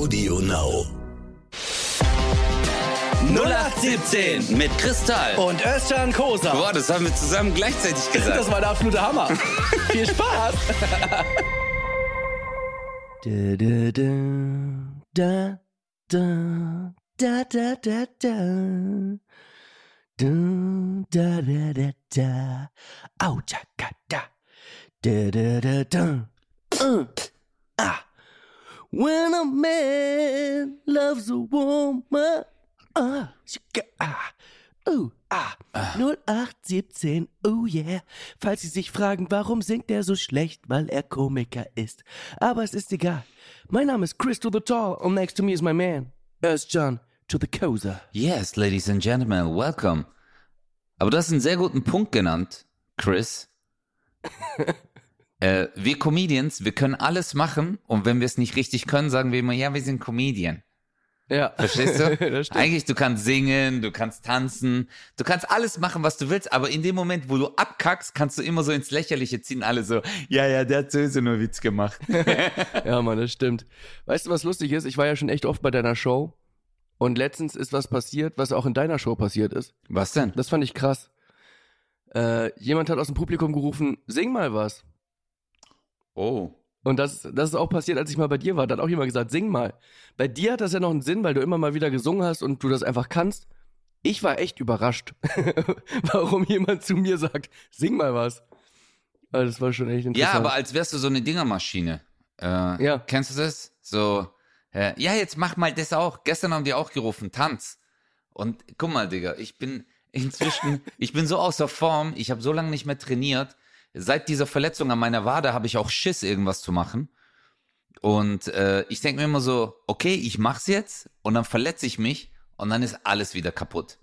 Audio Now. 0817 mit Kristall. und Özcan Kosa. Boah, das haben wir zusammen gleichzeitig gesagt. Das war der absolute Hammer. Viel Spaß. da, da, da, da, da, da, da, da. Da, da, da, da, da. Au, da, da, da. Da, da, da, da. Uh, ah. When a man loves a woman. Ah, ah. Uh, ah. 0817, oh yeah. Falls Sie sich fragen, warum singt er so schlecht, weil er Komiker ist. Aber es ist egal. Mein Name ist Crystal the Tall und next to me is my man, Özcan to the Kosa. Yes, ladies and gentlemen, welcome. Aber du hast einen sehr guten Punkt genannt, Chris. äh, wir Comedians, wir können alles machen und wenn wir es nicht richtig können, sagen wir immer, ja, wir sind Comedian. Ja. Verstehst du? Eigentlich, du kannst singen, du kannst tanzen, du kannst alles machen, was du willst, aber in dem Moment, wo du abkackst, kannst du immer so ins Lächerliche ziehen, alle so, ja, ja, der hat sowieso nur Witz gemacht. Ja, Mann, das stimmt. Weißt du, was lustig ist? Ich war ja schon echt oft bei deiner Show und letztens ist was passiert, was auch in deiner Show passiert ist. Was denn? Das fand ich krass. Äh, jemand hat aus dem Publikum gerufen, sing mal was. Oh. Und das, das ist auch passiert, als ich mal bei dir war. Da hat auch jemand gesagt, sing mal. Bei dir hat das ja noch einen Sinn, weil du immer mal wieder gesungen hast und du das einfach kannst. Ich war echt überrascht, warum jemand zu mir sagt, sing mal was. Also das war schon echt interessant. Ja, aber als wärst du so eine Dingermaschine. Äh, Ja. Kennst du das? So, äh, ja, jetzt mach mal das auch. Gestern haben die auch gerufen, Tanz. Und guck mal, Digga, ich bin inzwischen, ich bin so außer Form, ich habe so lange nicht mehr trainiert. Seit dieser Verletzung an meiner Wade habe ich auch Schiss, irgendwas zu machen. Und äh, ich denke mir immer so, okay, ich mach's jetzt und dann verletze ich mich und dann ist alles wieder kaputt.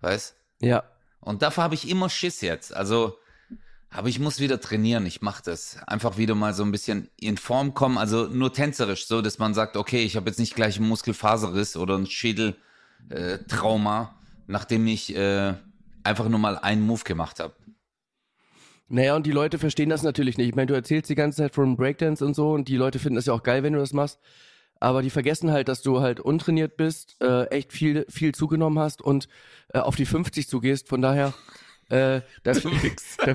Weißt? Ja. Und dafür habe ich immer Schiss jetzt. Also, aber ich muss wieder trainieren. Ich mache das. Einfach wieder mal so ein bisschen in Form kommen. Also nur tänzerisch, so dass man sagt, okay, ich habe jetzt nicht gleich einen Muskelfaserriss oder ein Schädeltrauma, äh, nachdem ich äh, einfach nur mal einen Move gemacht habe. Naja, und die Leute verstehen das natürlich nicht. Ich meine, du erzählst die ganze Zeit von Breakdance und so und die Leute finden das ja auch geil, wenn du das machst. Aber die vergessen halt, dass du halt untrainiert bist, äh, echt viel, viel zugenommen hast und äh, auf die 50 zugehst. Von daher, äh, da, da,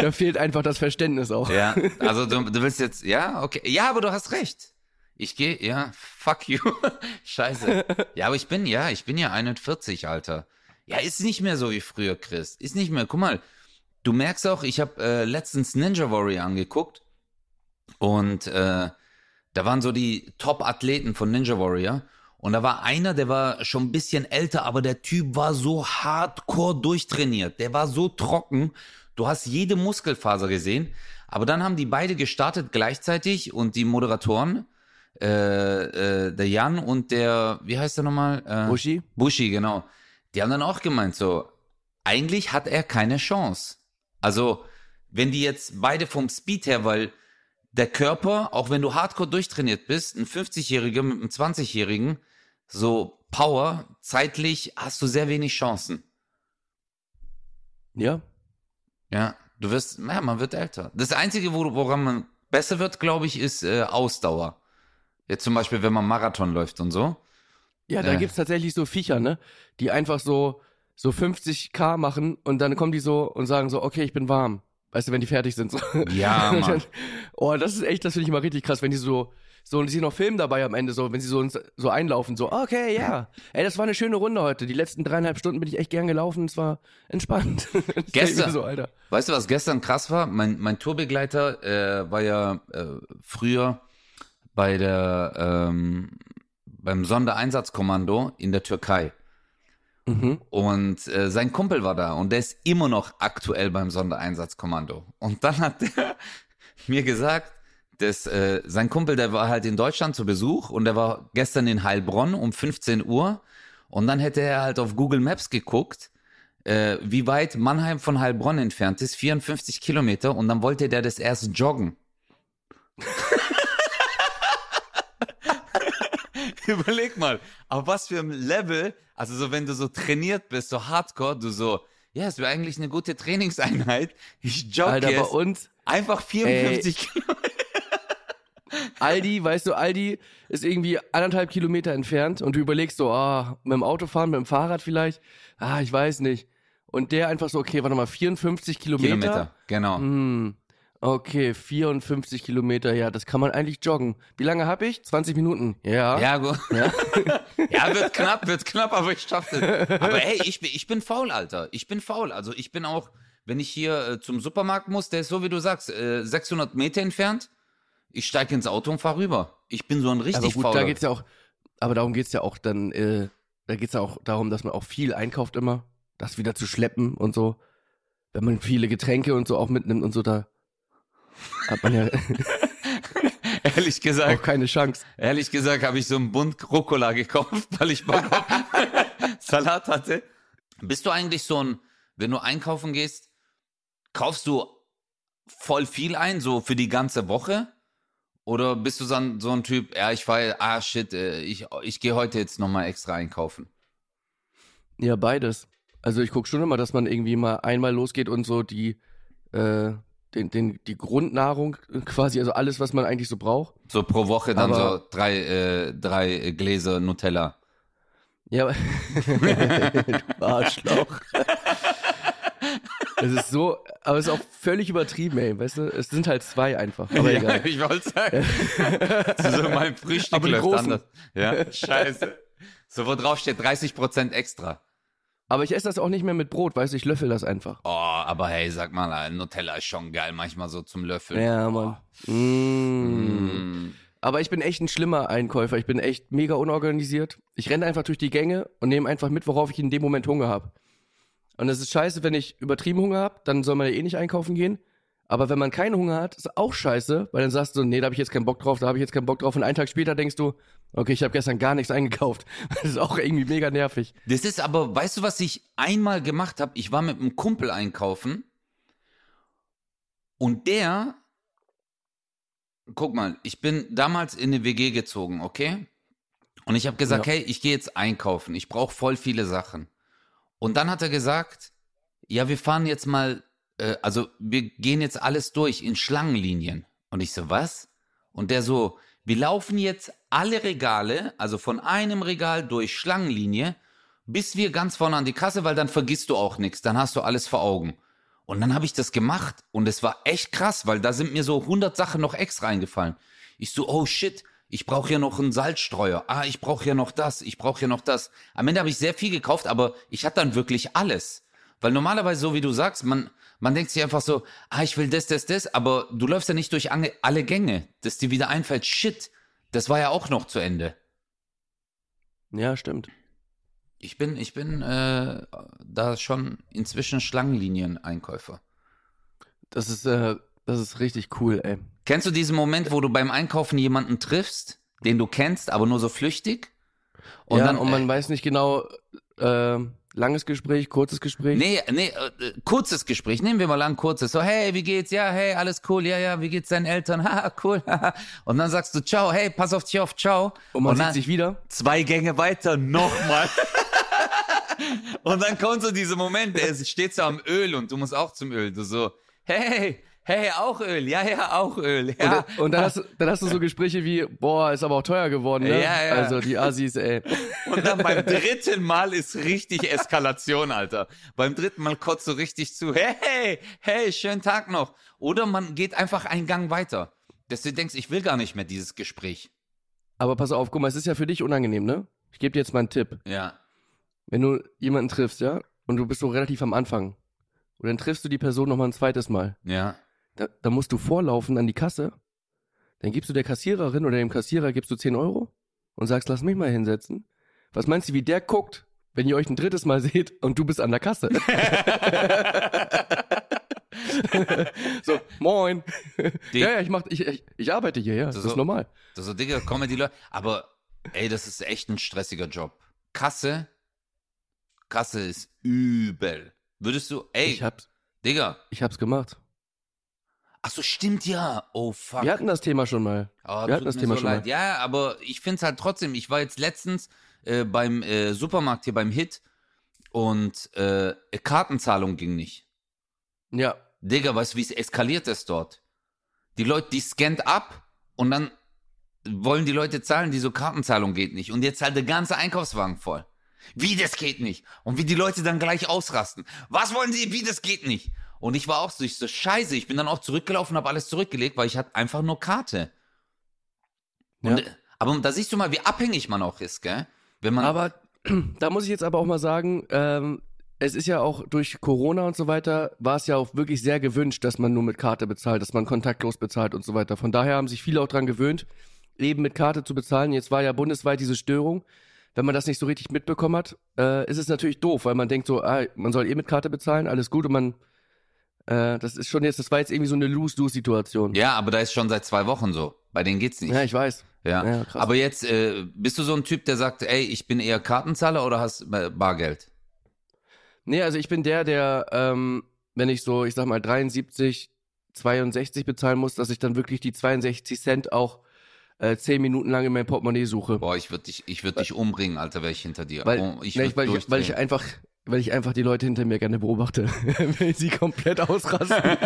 da fehlt einfach das Verständnis auch. Ja, also du, du willst jetzt, ja, okay. Ja, aber du hast recht. Ich gehe, ja, fuck you. Scheiße. Ja, aber ich bin, ja, ich bin ja 41, Alter. Ja, ist nicht mehr so wie früher, Chris. Ist nicht mehr. Guck mal, du merkst auch, ich habe äh, letztens Ninja Warrior angeguckt und äh, da waren so die Top-Athleten von Ninja Warrior. Und da war einer, der war schon ein bisschen älter, aber der Typ war so hardcore durchtrainiert. Der war so trocken. Du hast jede Muskelfaser gesehen. Aber dann haben die beide gestartet gleichzeitig und die Moderatoren, äh, äh, der Jan und der, wie heißt der nochmal? Äh, Bushi? Bushi, genau. Die haben dann auch gemeint, so, eigentlich hat er keine Chance. Also, wenn die jetzt beide vom Speed her, weil der Körper, auch wenn du hardcore durchtrainiert bist, ein 50-Jähriger mit einem 20-Jährigen, so Power, zeitlich hast du sehr wenig Chancen. Ja. Ja, du wirst, ja, man wird älter. Das Einzige, wo, woran man besser wird, glaube ich, ist äh, Ausdauer. Jetzt zum Beispiel, wenn man Marathon läuft und so. Ja, da Äh. gibt's tatsächlich so Viecher, ne? Die einfach so, so 50k machen und dann kommen die so und sagen so, okay, ich bin warm. Weißt du, wenn die fertig sind. So. Ja, Mann. oh, das ist echt, das finde ich immer richtig krass, wenn die so, so, und sie noch filmen dabei am Ende, so, wenn sie so, so einlaufen, so, okay, ja. Ey, das war eine schöne Runde heute. Die letzten dreieinhalb Stunden bin ich echt gern gelaufen, es war entspannt. Gestern- So, Alter. Weißt du, was gestern krass war? Mein, mein Tourbegleiter äh, war ja äh, früher bei der ähm, beim Sondereinsatzkommando in der Türkei. Mhm. Und äh, sein Kumpel war da und der ist immer noch aktuell beim Sondereinsatzkommando. Und dann hat der mir gesagt, dass äh, sein Kumpel, der war halt in Deutschland zu Besuch und der war gestern in Heilbronn um 15 Uhr. Und dann hätte er halt auf Google Maps geguckt, äh, wie weit Mannheim von Heilbronn entfernt ist, 54 Kilometer. Und dann wollte der das erst joggen. Überleg mal, auf was für ein Level, also so wenn du so trainiert bist, so hardcore, du so, ja, es wäre eigentlich eine gute Trainingseinheit. Ich jogge Alter, bei uns, einfach 54 Kilometer. Aldi, weißt du, Aldi ist irgendwie anderthalb Kilometer entfernt und du überlegst so, ah, mit dem Auto fahren, mit dem Fahrrad vielleicht, ah, ich weiß nicht. Und der einfach so, okay, warte mal, 54 Kilometer. Kilometer, genau. Hm, okay, 54 Kilometer, ja, das kann man eigentlich joggen. Wie lange habe ich? 20 Minuten. Ja. Ja, gut. Ja. Ja, wird knapp, wird knapp, aber ich schaff das. Aber hey, ich bin, ich bin faul, Alter. Ich bin faul. Also ich bin auch, wenn ich hier äh, zum Supermarkt muss, der ist so, wie du sagst, äh, 600 Meter entfernt. Ich steige ins Auto und fahr rüber. Ich bin so ein richtig aber gut, fauler. da geht's ja auch, aber darum geht's ja auch dann, äh, da geht's ja auch darum, dass man auch viel einkauft immer, das wieder zu schleppen und so. Wenn man viele Getränke und so auch mitnimmt und so, da hat man ja ehrlich auch gesagt, keine Chance. ehrlich gesagt habe ich so einen Bund Rucola gekauft, weil ich Bock auf Salat hatte. Bist du eigentlich so ein, wenn du einkaufen gehst, kaufst du voll viel ein, so für die ganze Woche? Oder bist du so ein, so ein Typ, ja, ich fahre, ah shit, äh, ich, ich gehe heute jetzt nochmal extra einkaufen? Ja, beides. Also ich guck schon immer, dass man irgendwie mal einmal losgeht und so die, äh, den, den, die Grundnahrung quasi, also alles, was man eigentlich so braucht. So pro Woche dann Aber- so drei, äh, drei Gläser Nutella. Ja, aber du Arschloch. Es ist so, aber es ist auch völlig übertrieben, ey, weißt du? Es sind halt zwei einfach, aber ja, egal. ich wollte sagen. so mein Frühstück Aber die läuft großen. anders. Ja, scheiße. So, wo drauf steht 30% extra. Aber ich esse das auch nicht mehr mit Brot, weißt du, ich löffel das einfach. Oh, aber hey, sag mal, Nutella ist schon geil, manchmal so zum Löffeln. Ja, Mann. Mm. Mm. Aber ich bin echt ein schlimmer Einkäufer. Ich bin echt mega unorganisiert. Ich renne einfach durch die Gänge und nehme einfach mit, worauf ich in dem Moment Hunger habe. Und es ist scheiße, wenn ich übertrieben Hunger habe, dann soll man ja eh nicht einkaufen gehen. Aber wenn man keinen Hunger hat, ist auch scheiße, weil dann sagst du, nee, da habe ich jetzt keinen Bock drauf, da habe ich jetzt keinen Bock drauf. Und einen Tag später denkst du, okay, ich habe gestern gar nichts eingekauft. Das ist auch irgendwie mega nervig. Das ist aber, weißt du, was ich einmal gemacht habe? Ich war mit einem Kumpel einkaufen und der, guck mal, ich bin damals in eine WG gezogen, okay? Und ich habe gesagt, Ja. hey, ich gehe jetzt einkaufen, ich brauche voll viele Sachen. Und dann hat er gesagt, ja, wir fahren jetzt mal, äh, also wir gehen jetzt alles durch in Schlangenlinien. Und ich so, was? Und der so, wir laufen jetzt alle Regale, also von einem Regal durch Schlangenlinie, bis wir ganz vorne an die Kasse, weil dann vergisst du auch nichts, dann hast du alles vor Augen. Und dann habe ich das gemacht und es war echt krass, weil da sind mir so 100 Sachen noch extra eingefallen. Ich so, oh shit, ich brauche ja noch einen Salzstreuer. Ah, ich brauche ja noch das, ich brauche ja noch das. Am Ende habe ich sehr viel gekauft, aber ich hatte dann wirklich alles. Weil normalerweise, so wie du sagst, man, man denkt sich einfach so, ah, ich will das, das, das, aber du läufst ja nicht durch alle Gänge, dass dir wieder einfällt, shit, das war ja auch noch zu Ende. Ja, stimmt. Ich bin, ich bin äh, da schon inzwischen Schlangenlinien-Einkäufer. Das ist, äh, das ist richtig cool, ey. Kennst du diesen Moment, wo du beim Einkaufen jemanden triffst, den du kennst, aber nur so flüchtig? Und ja, dann, und man äh, weiß nicht genau, äh, langes Gespräch, kurzes Gespräch. Nee, nee, äh, kurzes Gespräch. Nehmen wir mal an, kurzes. So, hey, wie geht's? Ja, hey, alles cool. Ja, ja, wie geht's deinen Eltern? Haha, cool. und dann sagst du, ciao, hey, pass auf dich auf, ciao. Und man dann, sieht sich wieder. zwei Gänge weiter nochmal. und dann kommt so dieser Moment, der ist- steht so am Öl und du musst auch zum Öl. Du so, hey, hey, auch Öl. Ja, ja, auch Öl. Ja. Und, und dann, hast, du- dann hast du so Gespräche wie, boah, ist aber auch teuer geworden, ne? Ja, ja. Also die Assis, ey. Und dann beim dritten Mal ist richtig Eskalation, Alter. Beim dritten Mal kotzt du richtig zu. Hey, hey, schönen Tag noch. Oder man geht einfach einen Gang weiter. Dass du denkst, ich will gar nicht mehr dieses Gespräch. Aber pass auf, guck mal, es ist ja für dich unangenehm, ne? Ich gebe dir jetzt mal einen Tipp. Ja. Wenn du jemanden triffst, ja, und du bist so relativ am Anfang, und dann triffst du die Person nochmal ein zweites Mal, Ja. Da, da musst du vorlaufen an die Kasse, dann gibst du der Kassiererin oder dem Kassierer gibst du 10 Euro und sagst, lass mich mal hinsetzen. Was meinst du, wie der guckt, wenn ihr euch ein drittes Mal seht und du bist an der Kasse? so, moin. Die- ja, ja, ich, mach, ich, ich, ich arbeite hier, ja, das so- ist normal. So, so Digga, kommen die Leute. Aber, ey, das ist echt ein stressiger Job. Kasse, Kasse ist übel. Würdest du, ey, Ich hab's, Digga. ich hab's gemacht. Ach so, stimmt ja. Oh, fuck. Wir hatten das Thema schon mal. Oh, Wir hatten das Thema so schon leid. mal. Ja, aber ich finde es halt trotzdem. Ich war jetzt letztens äh, beim äh, Supermarkt hier beim Hit und äh, Kartenzahlung ging nicht. Ja, Digga, weißt du, wie es eskaliert ist dort? Die Leute, die scannt ab und dann wollen die Leute zahlen, die so Kartenzahlung geht nicht. Und jetzt zahlt der ganze Einkaufswagen voll. Wie, das geht nicht? Und wie die Leute dann gleich ausrasten. Was wollen sie? Wie, das geht nicht? Und ich war auch so, ich so, scheiße, ich bin dann auch zurückgelaufen, habe alles zurückgelegt, weil ich hatte einfach nur Karte. Und, Ja. Aber da siehst du mal, wie abhängig man auch ist, gell? Wenn man, Aber da muss ich jetzt aber auch mal sagen, ähm, es ist ja auch durch Corona und so weiter, war es ja auch wirklich sehr gewünscht, dass man nur mit Karte bezahlt, dass man kontaktlos bezahlt und so weiter. Von daher haben sich viele auch dran gewöhnt, eben mit Karte zu bezahlen. Jetzt war ja bundesweit diese Störung. Wenn man das nicht so richtig mitbekommen hat, äh, ist es natürlich doof, weil man denkt so, ah, man soll eh mit Karte bezahlen, alles gut und man, äh, das ist schon jetzt, das war jetzt irgendwie so eine Lose-Lose-Situation. ja, aber da ist schon seit zwei Wochen so. Bei denen geht's nicht. Ja, ich weiß. Ja, Ja, krass. aber jetzt äh, bist du so ein Typ, der sagt, ey, ich bin eher Kartenzahler oder hast äh, Bargeld? Nee, also ich bin der, der, ähm, wenn ich so, ich sag mal, 73, 62 bezahlen muss, dass ich dann wirklich die 62 Cent auch äh, 10 Minuten lang in mein Portemonnaie suche. Boah, ich würde dich, ich würde dich umbringen, Alter, wäre ich hinter dir. Weil, oh, ich würd weil, ich, weil ich einfach, weil ich einfach die Leute hinter mir gerne beobachte, wenn sie komplett ausrasten.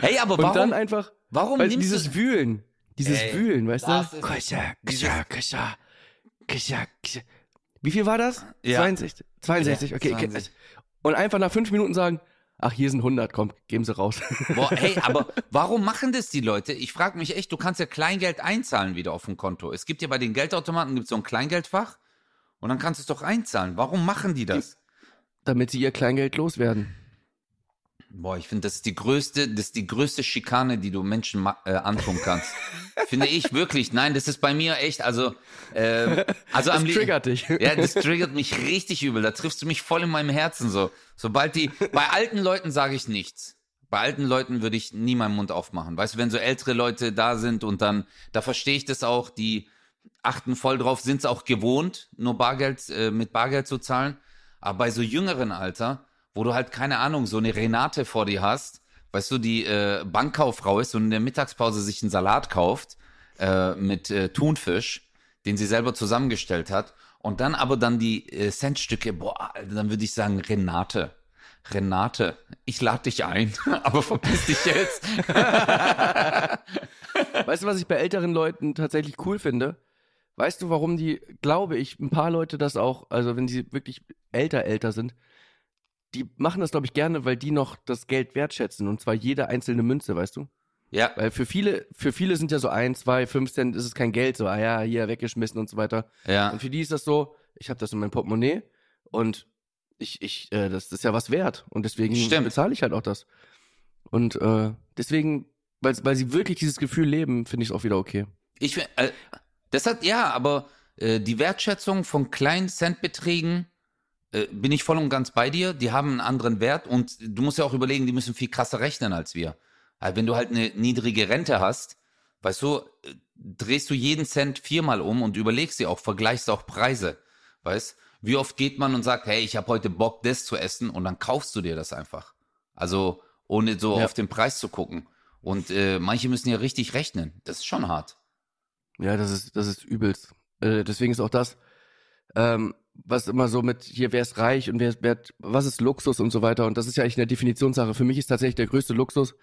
Hey, aber Und warum? dann einfach, warum weil nimmst dieses du? Wühlen, dieses Ey, Wühlen, weißt du? dieses- kuscha, kuscha, kuscha, kuscha. Wie viel war das? Ja. 62, 62, Ja, okay. 62. Und einfach nach fünf Minuten sagen, ach, hier sind 100, komm, geben sie raus. Boah, hey, aber warum machen das die Leute? Ich frage mich echt, du kannst ja Kleingeld einzahlen wieder auf dem Konto. Es gibt ja bei den Geldautomaten gibt's so ein Kleingeldfach und dann kannst du es doch einzahlen. Warum machen die das? Damit sie ihr Kleingeld loswerden. Boah, ich finde, das ist die größte, das ist die größte Schikane, die du Menschen äh, antun kannst. finde ich wirklich. Nein, das ist bei mir echt, also, äh, also Das am triggert dich. Ja, das triggert mich richtig übel. Da triffst du mich voll in meinem Herzen so. Sobald die, bei alten Leuten sage ich nichts. Bei alten Leuten würde ich nie meinen Mund aufmachen. Weißt du, wenn so ältere Leute da sind und dann, da verstehe ich das auch, die achten voll drauf, sind es auch gewohnt, nur Bargeld, äh, mit Bargeld zu zahlen. Aber bei so jüngeren Alter, wo du halt, keine Ahnung, so eine Renate vor dir hast, weißt du, die äh, Bankkauffrau ist und in der Mittagspause sich einen Salat kauft äh, mit äh, Thunfisch, den sie selber zusammengestellt hat. Und dann aber dann die äh, Centstücke, boah, dann würde ich sagen, Renate. Renate, ich lade dich ein, aber verpiss dich jetzt. Weißt du, was ich bei älteren Leuten tatsächlich cool finde? Weißt du, warum die, glaube ich, ein paar Leute das auch, also wenn sie wirklich älter, älter sind, die machen das, glaube ich, gerne, weil die noch das Geld wertschätzen und zwar jede einzelne Münze, weißt du? Ja, Weil für viele, für viele sind ja so ein, zwei, fünf Cent ist es kein Geld, so, ah ja, hier weggeschmissen und so weiter. ja. Und für die ist das so, ich habe das in meinem Portemonnaie und ich, ich, äh, das ist ja was wert. Und deswegen Stimmt. bezahle ich halt auch das. Und äh, deswegen, weil, weil sie wirklich dieses Gefühl leben, finde ich es auch wieder okay. Ich, fi- äh, das hat, ja, aber äh, die Wertschätzung von kleinen Centbeträgen äh, bin ich voll und ganz bei dir. Die haben einen anderen Wert und du musst ja auch überlegen, die müssen viel krasser rechnen als wir. Also wenn du halt eine niedrige Rente hast, weißt du, äh, drehst du jeden Cent viermal um und überlegst dir auch, vergleichst auch Preise. Weißt, wie oft geht man und sagt, hey, ich habe heute Bock, das zu essen und dann kaufst du dir das einfach. Also ohne so Ja. auf den Preis zu gucken. Und äh, manche müssen ja richtig rechnen. Das ist schon hart. Ja, das ist, das ist übelst. Äh, deswegen ist auch das, ähm, was immer so mit hier, wer ist reich und wer, wer was ist Luxus und so weiter. Und das ist ja eigentlich eine Definitionssache. Für mich ist tatsächlich der größte Luxus,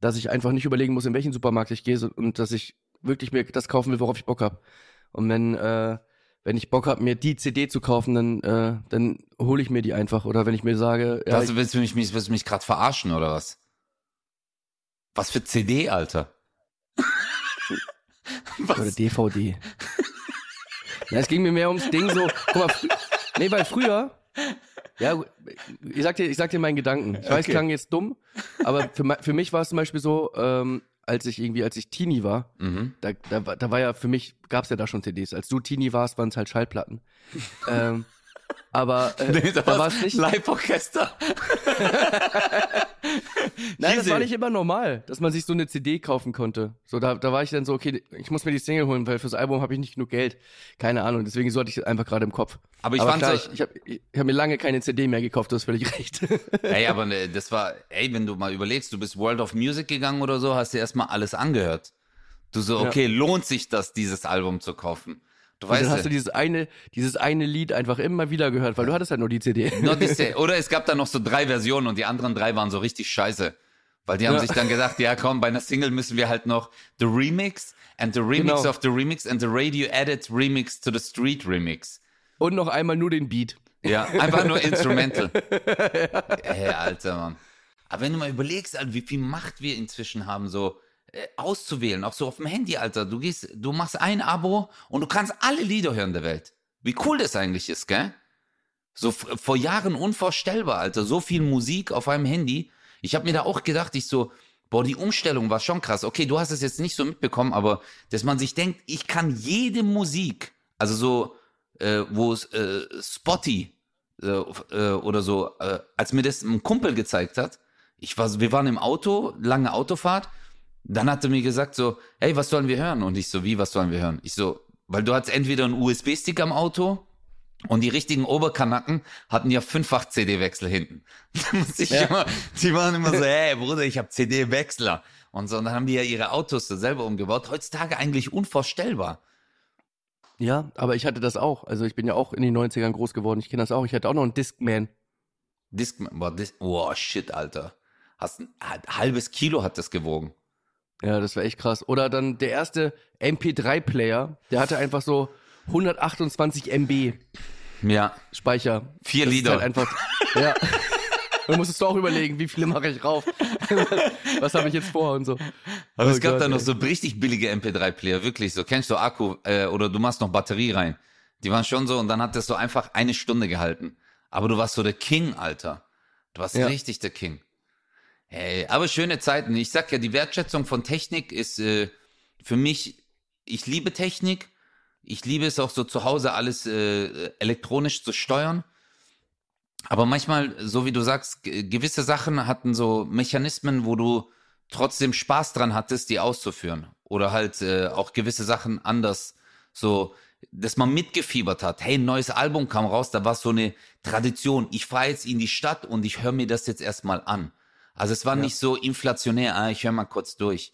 dass ich einfach nicht überlegen muss, in welchen Supermarkt ich gehe und dass ich wirklich mir das kaufen will, worauf ich Bock habe. Und wenn, äh, wenn ich Bock habe, mir die CD zu kaufen, dann, äh, dann hole ich mir die einfach. Oder wenn ich mir sage, ja, Also willst du mich, mich, willst du mich gerade verarschen oder was? Was für CD, Alter? Ich, oder was? DVD. ja, es ging mir mehr ums Ding so, guck mal, nee, weil früher, ja, ich sag dir, ich sag dir meinen Gedanken. Ich weiß, Okay. klang jetzt dumm, aber für, für mich war es zum Beispiel so, ähm, als ich irgendwie, als ich Teenie war, Mhm. da, da, war- da war ja für mich, gab's ja da schon CDs. Als du Teenie warst, waren es halt Schallplatten. ähm, aber äh, Nee, da war es nicht. Live-Orchester. Nein, das war nicht immer normal, dass man sich so eine CD kaufen konnte. So, da, da war ich dann so, okay, ich muss mir die Single holen, weil fürs Album habe ich nicht genug Geld. Keine Ahnung, deswegen so hatte ich es einfach gerade im Kopf. Aber ich aber fand klar, ich, ich habe hab mir lange keine CD mehr gekauft, du hast völlig recht. Ey, aber ne, das war, ey, wenn du mal überlegst, du bist World of Music gegangen oder so, hast dir erstmal alles angehört. Du so, Ja. okay, lohnt sich das, dieses Album zu kaufen? Du Und dann weißt hast du ja. dieses eine, dieses eine Lied einfach immer wieder gehört, weil du hattest halt nur die CD. Not this day. Oder es gab da noch so drei Versionen und die anderen drei waren so richtig scheiße. Weil die haben Ja. sich dann gedacht, ja komm, bei einer Single müssen wir halt noch the Remix and the Remix Genau. of the Remix and the Radio Edit Remix to the Street Remix. Und noch einmal nur den Beat. Ja, einfach nur Instrumental. Ey, Alter, Mann. Aber wenn du mal überlegst, wie viel Macht wir inzwischen haben, so auszuwählen, auch so auf dem Handy, Alter. Du gehst, du machst ein Abo und du kannst alle Lieder hören der Welt. Wie cool das eigentlich ist, gell? So vor Jahren unvorstellbar, Alter. So viel Musik auf einem Handy. Ich habe mir da auch gedacht, ich so, boah, die Umstellung war schon krass. Okay, du hast es jetzt nicht so mitbekommen, aber dass man sich denkt, ich kann jede Musik, also so, äh, wo es äh, Spotty äh, äh, oder so, äh, als mir das ein Kumpel gezeigt hat, ich war, wir waren im Auto, lange Autofahrt, dann hat er mir gesagt so, hey, was sollen wir hören? Und ich so, wie, was sollen wir hören? Ich so, weil du hattest entweder einen USB-Stick am Auto und die richtigen Oberkanacken hatten ja fünffach CD-Wechsel hinten. Da musste ich Ja. immer, die waren immer so, hey Bruder, ich habe CD-Wechsler. Und so, und dann haben die ja ihre Autos so selber umgebaut. Heutzutage eigentlich unvorstellbar. Ja, aber ich hatte das auch. Also ich bin ja auch in den 90ern groß geworden. Ich kenne das auch. Ich hatte auch noch einen Discman. Disc, boah, Dis oh shit, Alter. Hast ein, ein halbes Kilo hat das gewogen. Ja, das war echt krass. Oder dann der erste MP3-Player, der hatte einfach so 128 MB Ja, Speicher. vier Das Lieder. Halt einfach, ja. Dann musstest du auch überlegen, wie viele mache ich rauf? Was habe ich jetzt vor und so. Aber Oh es gab Gott, da noch ey. so richtig billige MP3-Player, wirklich so. Kennst du Akku äh, oder du machst noch Batterie rein. Die waren schon so und dann hat das so einfach eine Stunde gehalten. Aber du warst so der King, Alter. Du warst Ja. richtig der King. Hey, aber schöne Zeiten. Ich sag ja, die Wertschätzung von Technik ist äh, für mich, ich liebe Technik. Ich liebe es auch so zu Hause alles äh, elektronisch zu steuern. Aber manchmal, so wie du sagst, ge- gewisse Sachen hatten so Mechanismen, wo du trotzdem Spaß dran hattest, die auszuführen. Oder halt äh, auch gewisse Sachen anders, so, dass man mitgefiebert hat. Hey, ein neues Album kam raus, da war so eine Tradition. Ich fahre jetzt in die Stadt und ich höre mir das jetzt erstmal an. Also es war Ja. nicht so inflationär, ah, ich höre mal kurz durch.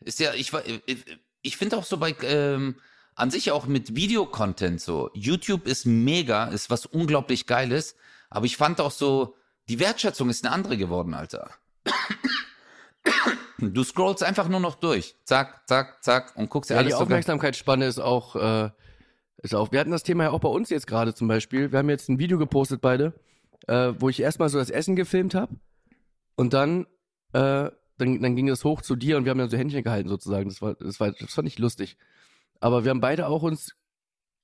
Ist ja, ich, war- ich, ich finde auch so bei, ähm, an sich auch mit Videocontent so. YouTube ist mega, ist was unglaublich Geiles, aber ich fand auch so, die Wertschätzung ist eine andere geworden, Alter. Du scrollst einfach nur noch durch. Zack, zack, zack und guckst dir Ja, die alles so Aufmerksamkeitsspanne ist auch, äh, ist auch. Wir hatten das Thema ja auch bei uns jetzt gerade zum Beispiel. Wir haben jetzt ein Video gepostet beide, äh, wo ich erstmal so das Essen gefilmt habe und dann, äh, dann, dann ging das hoch zu dir und wir haben dann so Händchen gehalten sozusagen. Das war, das war, das fand ich lustig. Aber wir haben beide auch uns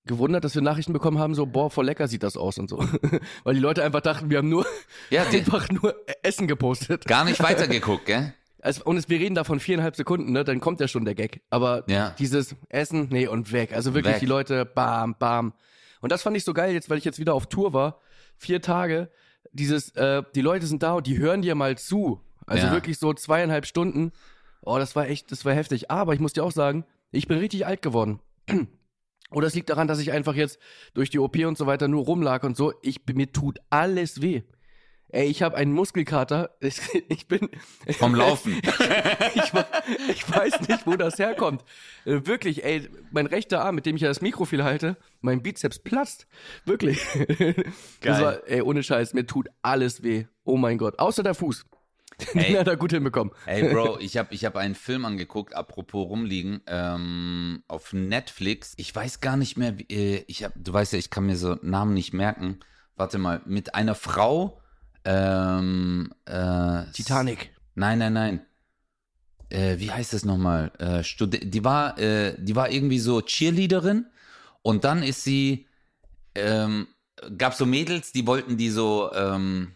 gewundert, dass wir Nachrichten bekommen haben, so, boah, voll lecker sieht das aus und so. Weil die Leute einfach dachten, wir haben nur, Ja, einfach nur Essen gepostet. gar nicht weitergeguckt, gell? Also, und es, wir reden da von viereinhalb Sekunden, ne? Dann kommt ja schon der Gag. Aber Ja. dieses Essen, nee, und weg. Also wirklich Weg. die Leute, bam, bam. Und das fand ich so geil jetzt, weil ich jetzt wieder auf Tour war. Vier Tage. Dieses, äh, die Leute sind da und die hören dir mal zu. Also Ja. wirklich so zweieinhalb Stunden. Oh, das war echt, das war heftig. Aber ich muss dir auch sagen, ich bin richtig alt geworden. Oder es liegt daran, dass ich einfach jetzt durch die OP und so weiter nur rumlag und so. Ich, mir tut alles weh. Ey, ich habe einen Muskelkater. Ich, ich bin Vom Laufen. ich, ich weiß nicht, wo das herkommt. Äh, wirklich, ey, mein rechter Arm, mit dem ich ja das Mikro viel halte, mein Bizeps platzt. Wirklich. Geil. war, ey, ohne Scheiß, mir tut alles weh. Oh mein Gott. Außer der Fuß. Den Ey. hat er gut hinbekommen. Ey, Bro, ich habe ich hab einen Film angeguckt, apropos rumliegen, ähm, auf Netflix. Ich weiß gar nicht mehr, wie, äh, ich hab, du weißt ja, ich kann mir so Namen nicht merken. Warte mal, mit einer Frau, ähm, äh, Titanic. Nein, nein, nein. Äh, wie heißt es nochmal? Äh, die war, äh, die war irgendwie so Cheerleaderin und dann ist sie, ähm, gab so Mädels, die wollten die so, ähm,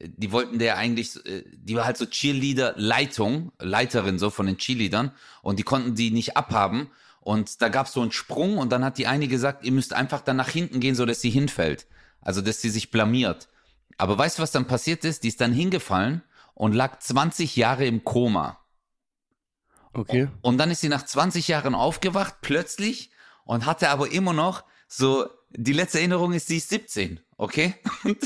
die wollten der eigentlich, äh, die war halt so Cheerleader-Leitung, Leiterin so von den Cheerleadern und die konnten die nicht abhaben und da gab es so einen Sprung und dann hat die eine gesagt, ihr müsst einfach dann nach hinten gehen, so dass sie hinfällt. Also, dass sie sich blamiert. Aber weißt du, was dann passiert ist? Die ist dann hingefallen und lag 20 Jahre im Koma. Okay. Und dann ist sie nach 20 Jahren aufgewacht, plötzlich, und hatte aber immer noch so, die letzte Erinnerung ist, sie ist 17, okay? Und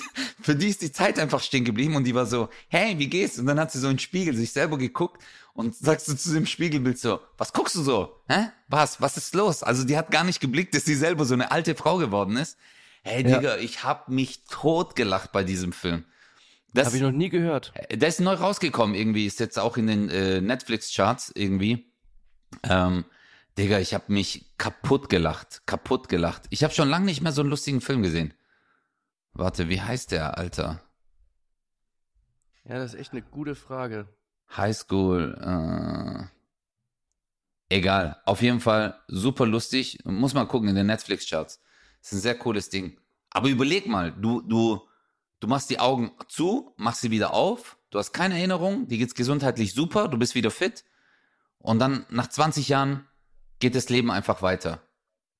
für die ist die Zeit einfach stehen geblieben und die war so, hey, wie geht's? Und dann hat sie so in den Spiegel sich selber geguckt und sagst du zu dem Spiegelbild so, was guckst du so? Hä? Was? Was ist los? Also die hat gar nicht geblickt, dass sie selber so eine alte Frau geworden ist. Hey, Ja. Digga, ich hab mich totgelacht bei diesem Film. Das, Habe ich noch nie gehört. der ist neu rausgekommen irgendwie, ist jetzt auch in den äh, Netflix-Charts irgendwie. Ähm, Digga, ich habe mich kaputt gelacht, kaputt gelacht. Ich habe schon lange nicht mehr so einen lustigen Film gesehen. Warte, wie heißt der, Alter? Ja, das ist echt eine gute Frage. High School, äh, egal. Auf jeden Fall super lustig. Muss mal gucken in den Netflix-Charts. Ist ein sehr cooles Ding. Aber überleg mal, du, du, du machst die Augen zu, machst sie wieder auf, du hast keine Erinnerung, dir geht's gesundheitlich super, du bist wieder fit. Und dann nach 20 Jahren geht das Leben einfach weiter.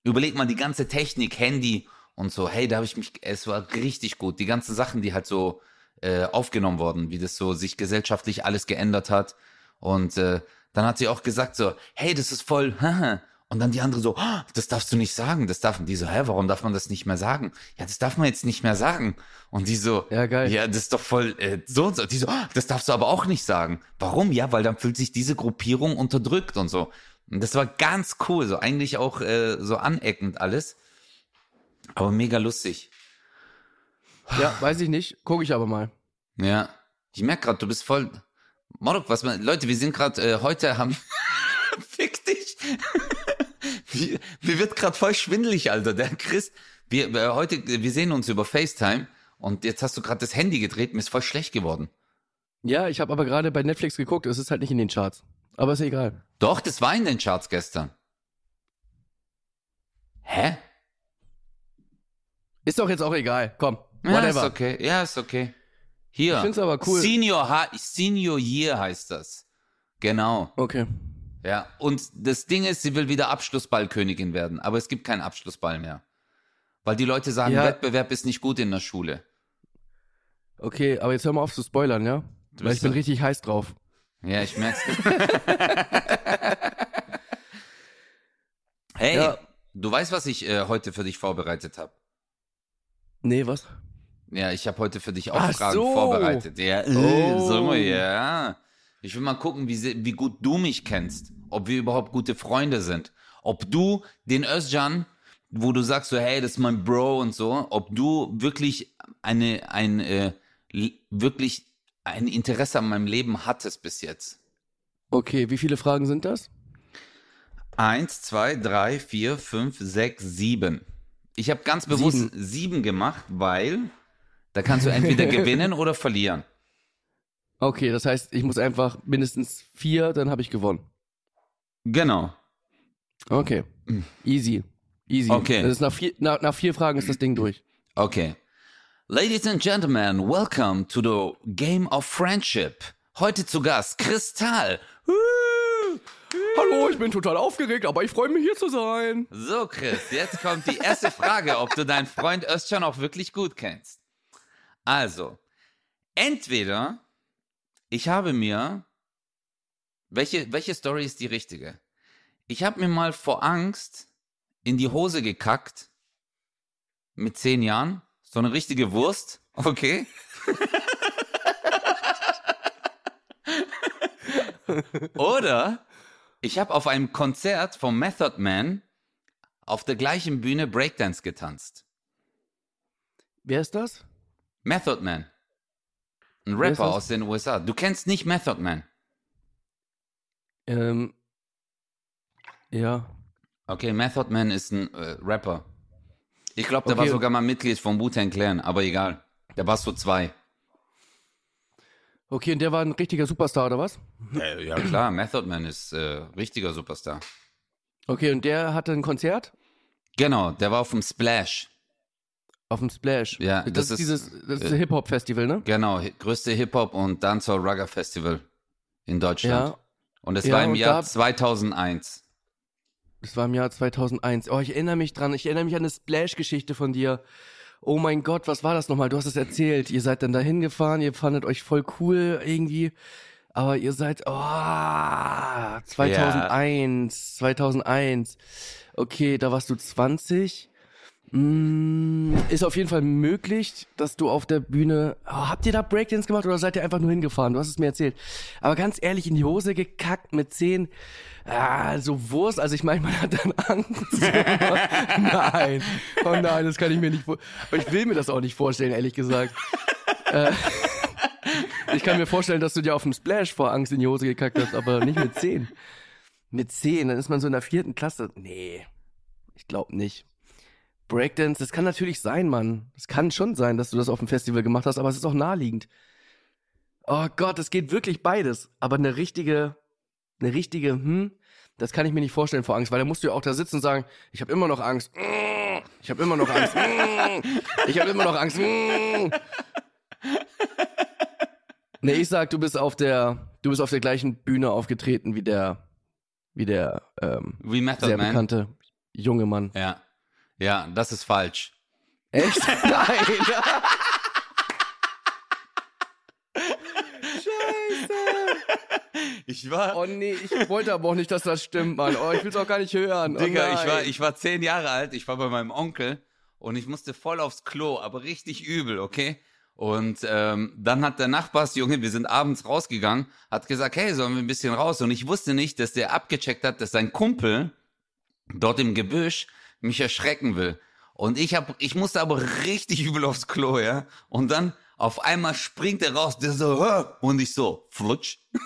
Überleg mal die ganze Technik, Handy und so. Hey, da habe ich mich, es war richtig gut. Die ganzen Sachen, die halt so äh, aufgenommen wurden, wie das so sich gesellschaftlich alles geändert hat. Und äh, dann hat sie auch gesagt so, hey, das ist voll. Und dann die andere so, "Ah, das darfst du nicht sagen. Das darf, die so, hä, warum darf man das nicht mehr sagen? Ja, das darf man jetzt nicht mehr sagen. Und die so, Ja, geil. ja, das ist doch voll äh, so und so. Die so, "Ah, das darfst du aber auch nicht sagen. Warum? Ja, weil dann fühlt sich diese Gruppierung unterdrückt und so. Und das war ganz cool, so eigentlich auch äh, so aneckend alles. Aber mega lustig. Ja, weiß ich nicht. Gucke ich aber mal. Ja. Ich merk grad, du bist voll. Morok, was man. Leute, wir sind gerade äh, heute haben. Fick dich. Wie- Mir wird gerade voll schwindelig, Alter. Der Chris. Wir, äh, heute, wir sehen uns über FaceTime und jetzt hast du gerade das Handy gedreht, mir ist voll schlecht geworden. Ja, ich habe aber gerade bei Netflix geguckt. Es ist halt nicht in den Charts. Aber ist egal. Doch, das war in den Charts gestern. Hä? Ist doch jetzt auch egal. Komm. Ja, ist Whatever. okay. Ja, ist okay. Hier. Ich find's aber cool. Senior, Ha- Senior Year heißt das. Genau. Okay. Ja. Und das Ding ist, sie will wieder Abschlussballkönigin werden, aber es gibt keinen Abschlussball mehr. Weil die Leute sagen, Ja. Wettbewerb ist nicht gut in der Schule. Okay, aber jetzt hör mal auf zu spoilern, ja? Du Weil ich bin so- richtig heiß drauf. Ja, ich merk's. hey, Ja. du weißt, was ich äh, heute für dich vorbereitet habe? Nee, was? Ja, ich habe heute für dich auch Ach Fragen so. vorbereitet. Ja, äh, Oh. mal, ja. Ich will mal gucken, wie, wie gut du mich kennst. Ob wir überhaupt gute Freunde sind. Ob du den Özcan, wo du sagst so, hey, das ist mein Bro und so, ob du wirklich eine, ein, äh, wirklich ein Interesse an meinem Leben hattest bis jetzt. Okay, wie viele Fragen sind das? Eins, zwei, drei, vier, fünf, sechs, sieben. Ich habe ganz bewusst sieben. Sieben. gemacht, weil da kannst du entweder gewinnen oder verlieren. Okay, das heißt, ich muss einfach mindestens vier, dann habe ich gewonnen. Genau. Okay. Easy. Easy. Okay. Das ist nach, vier, nach, nach vier Fragen ist das Ding durch. Okay. Ladies and Gentlemen, welcome to the Game of Friendship. Heute zu Gast Kristall. Hallo, ich bin total aufgeregt, aber ich freue mich hier zu sein. So, Chris, jetzt kommt die erste Frage, ob du deinen Freund Özcan auch wirklich gut kennst. Also, entweder ich habe mir, welche, welche Story ist die richtige? Ich habe mir mal vor Angst in die Hose gekackt mit zehn Jahren, so eine richtige Wurst, okay? Oder ich habe auf einem Konzert vom Method Man auf der gleichen Bühne Breakdance getanzt. Wer ist das? Method Man. Ein Rapper aus den USA. Du kennst nicht Method Man. Ähm, ja. Okay, Method Man ist ein äh, Rapper. Ich glaube, der war Okay. sogar mal Mitglied von Wu-Tang Clan, aber egal. Der war so zwei. Okay, und der war ein richtiger Superstar, oder was? Äh, ja klar, Method Man ist äh, richtiger Superstar. Okay, und der hatte ein Konzert Genau, der war auf dem Splash. Auf dem Splash. Ja, das, das ist dieses das ist äh, Hip-Hop-Festival, ne? Genau, größte Hip-Hop und Dancehall Rugger Festival in Deutschland. Ja. Und es Ja, war im Jahr da- 2001. Das war im Jahr 2001. Oh, ich erinnere mich dran. Ich erinnere mich an eine Splash-Geschichte von dir. Oh mein Gott, was war das nochmal? Du hast es erzählt. Ihr seid dann dahin gefahren, ihr fandet euch voll cool irgendwie. Aber ihr seid, oh, 2001, 2001. Okay, da warst du 20. Mm, ist auf jeden Fall möglich, dass du auf der Bühne. Oh, habt ihr da Breakdance gemacht oder seid ihr einfach nur hingefahren? Du hast es mir erzählt. Aber ganz ehrlich, in die Hose gekackt mit 10. Ah, so Wurst. Also ich meine, man hat dann Angst. nein. Oh nein, das kann ich mir nicht vor. Ich will mir das auch nicht vorstellen, ehrlich gesagt. äh, Ich kann mir vorstellen, dass du dir auf dem Splash vor Angst in die Hose gekackt hast, aber nicht mit zehn. Mit zehn, dann ist man so in der vierten Klasse. Nee, ich glaube nicht. Breakdance, das kann natürlich sein, Mann. Es kann schon sein, dass du das auf dem Festival gemacht hast, aber es ist auch naheliegend. Oh Gott, es geht wirklich beides. Aber eine richtige, eine richtige, hm, das kann ich mir nicht vorstellen vor Angst, weil da musst du ja auch da sitzen und sagen, ich habe immer noch Angst. Ich habe immer noch Angst. Ich habe immer noch Angst. Nee, ich sag, du bist auf der, du bist auf der gleichen Bühne aufgetreten wie der, wie der ähm, Wie Method sehr Man. bekannte junge Mann. Ja. Ja, das ist falsch. Echt? Nein. Scheiße. Ich war. Oh nee, ich wollte aber auch nicht, dass das stimmt, Mann. Oh, ich will's auch gar nicht hören. Oh Digga, ich nein. war, ich war zehn Jahre alt, ich war bei meinem Onkel und ich musste voll aufs Klo, aber richtig übel, okay? Und ähm, dann hat der Nachbarsjunge, wir sind abends rausgegangen, hat gesagt, hey, sollen wir ein bisschen raus? Und ich wusste nicht, dass der abgecheckt hat, dass sein Kumpel dort im Gebüsch mich erschrecken will. Und ich hab, ich musste aber richtig übel aufs Klo, ja? Und dann auf einmal springt er raus, der so, und ich so, flutsch.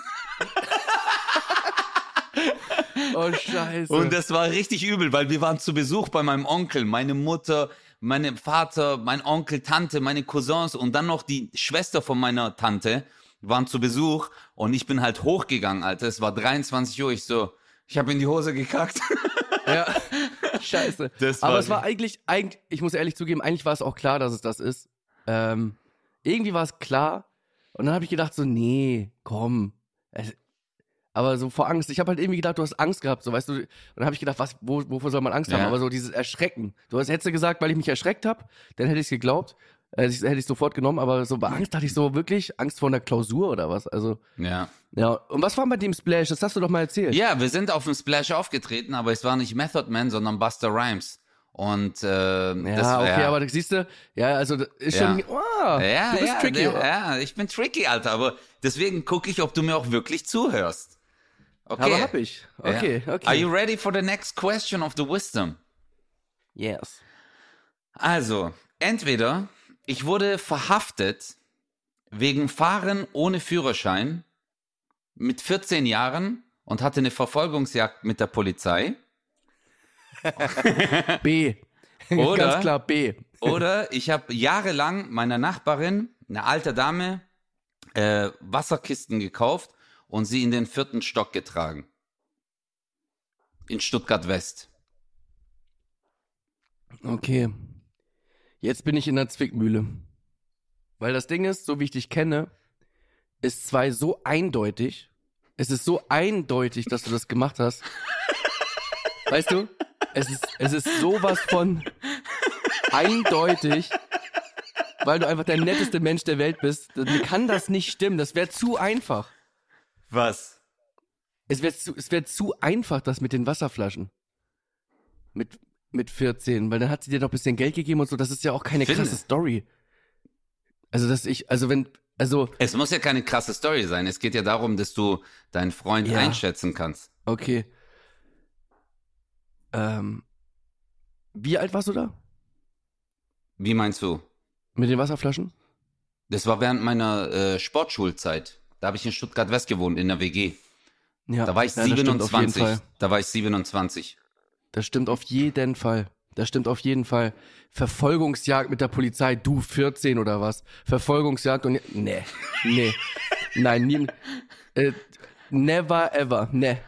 Oh Scheiße. Und das war richtig übel, weil wir waren zu Besuch bei meinem Onkel, meine Mutter, mein Vater, mein Onkel, Tante, meine Cousins und dann noch die Schwester von meiner Tante waren zu Besuch und ich bin halt hochgegangen, Alter. Es war 23 Uhr, ich so, ich habe in die Hose gekackt. Ja. Scheiße. Aber es war eigentlich, eigentlich, ich muss ehrlich zugeben, eigentlich war es auch klar, dass es das ist. Ähm, irgendwie war es klar. Und dann habe ich gedacht, so, nee, komm. Es, aber so vor Angst, ich habe halt irgendwie gedacht, du hast Angst gehabt, so weißt du. Und dann habe ich gedacht, was, wo, wovor soll man Angst haben? Ja. Aber so dieses Erschrecken. Du hast, hättest du gesagt, weil ich mich erschreckt habe, dann hätte ich es geglaubt. Äh, ich- hätte ich sofort genommen, aber so bei Angst dachte ich so wirklich, Angst vor einer Klausur oder was? Also, Ja. ja. Und was war bei dem Splash? Das hast du doch mal erzählt. Ja, wir sind auf dem Splash aufgetreten, aber es war nicht Method Man, sondern Buster Rhymes. Und äh, Ja, das war okay, aber siehst du, ja, also das ist Ja. schon, oh, ja, du bist ja, tricky. der- ja, ich bin tricky, Alter, aber deswegen gucke ich, ob du mir auch wirklich zuhörst. Okay. Aber hab ich. Okay, Ja. okay. Are you ready for the next question of the wisdom? yes. Also, entweder ich wurde verhaftet wegen Fahren ohne Führerschein mit 14 Jahren und hatte eine Verfolgungsjagd mit der Polizei. B. Oder- Ganz klar B. Oder ich habe jahrelang meiner Nachbarin, eine alte Dame, äh, Wasserkisten gekauft und sie in den vierten Stock getragen. In Stuttgart West. Okay. Jetzt bin ich in der Zwickmühle. Weil das Ding ist, so wie ich dich kenne, ist zwei so eindeutig. Es ist so eindeutig, dass du das gemacht hast. Weißt du? Es ist, es ist sowas von eindeutig, weil du einfach der netteste Mensch der Welt bist. Dann kann das nicht stimmen. Das wäre zu einfach. Was? Es wäre zu, es wär zu einfach, das mit den Wasserflaschen. Mit, mit 14, weil dann hat sie dir doch ein bisschen Geld gegeben und so. Das ist ja auch keine Finde. krasse Story. Also, dass ich, also wenn, also, Es muss ja keine krasse Story sein. Es geht ja darum, dass du deinen Freund Ja. einschätzen kannst. okay. Ähm, wie alt warst du da? Wie meinst du? Mit den Wasserflaschen? Das war während meiner äh, Sportschulzeit. Da habe ich in Stuttgart West gewohnt, in der WG. Ja. Da war ich ja, das stimmt auf jeden 27. Fall. Da war ich 27. Das stimmt auf jeden Fall. Das stimmt auf jeden Fall. Verfolgungsjagd mit der Polizei, du 14 oder was? Verfolgungsjagd und nee, nee, nein, nie, äh, never ever, ne.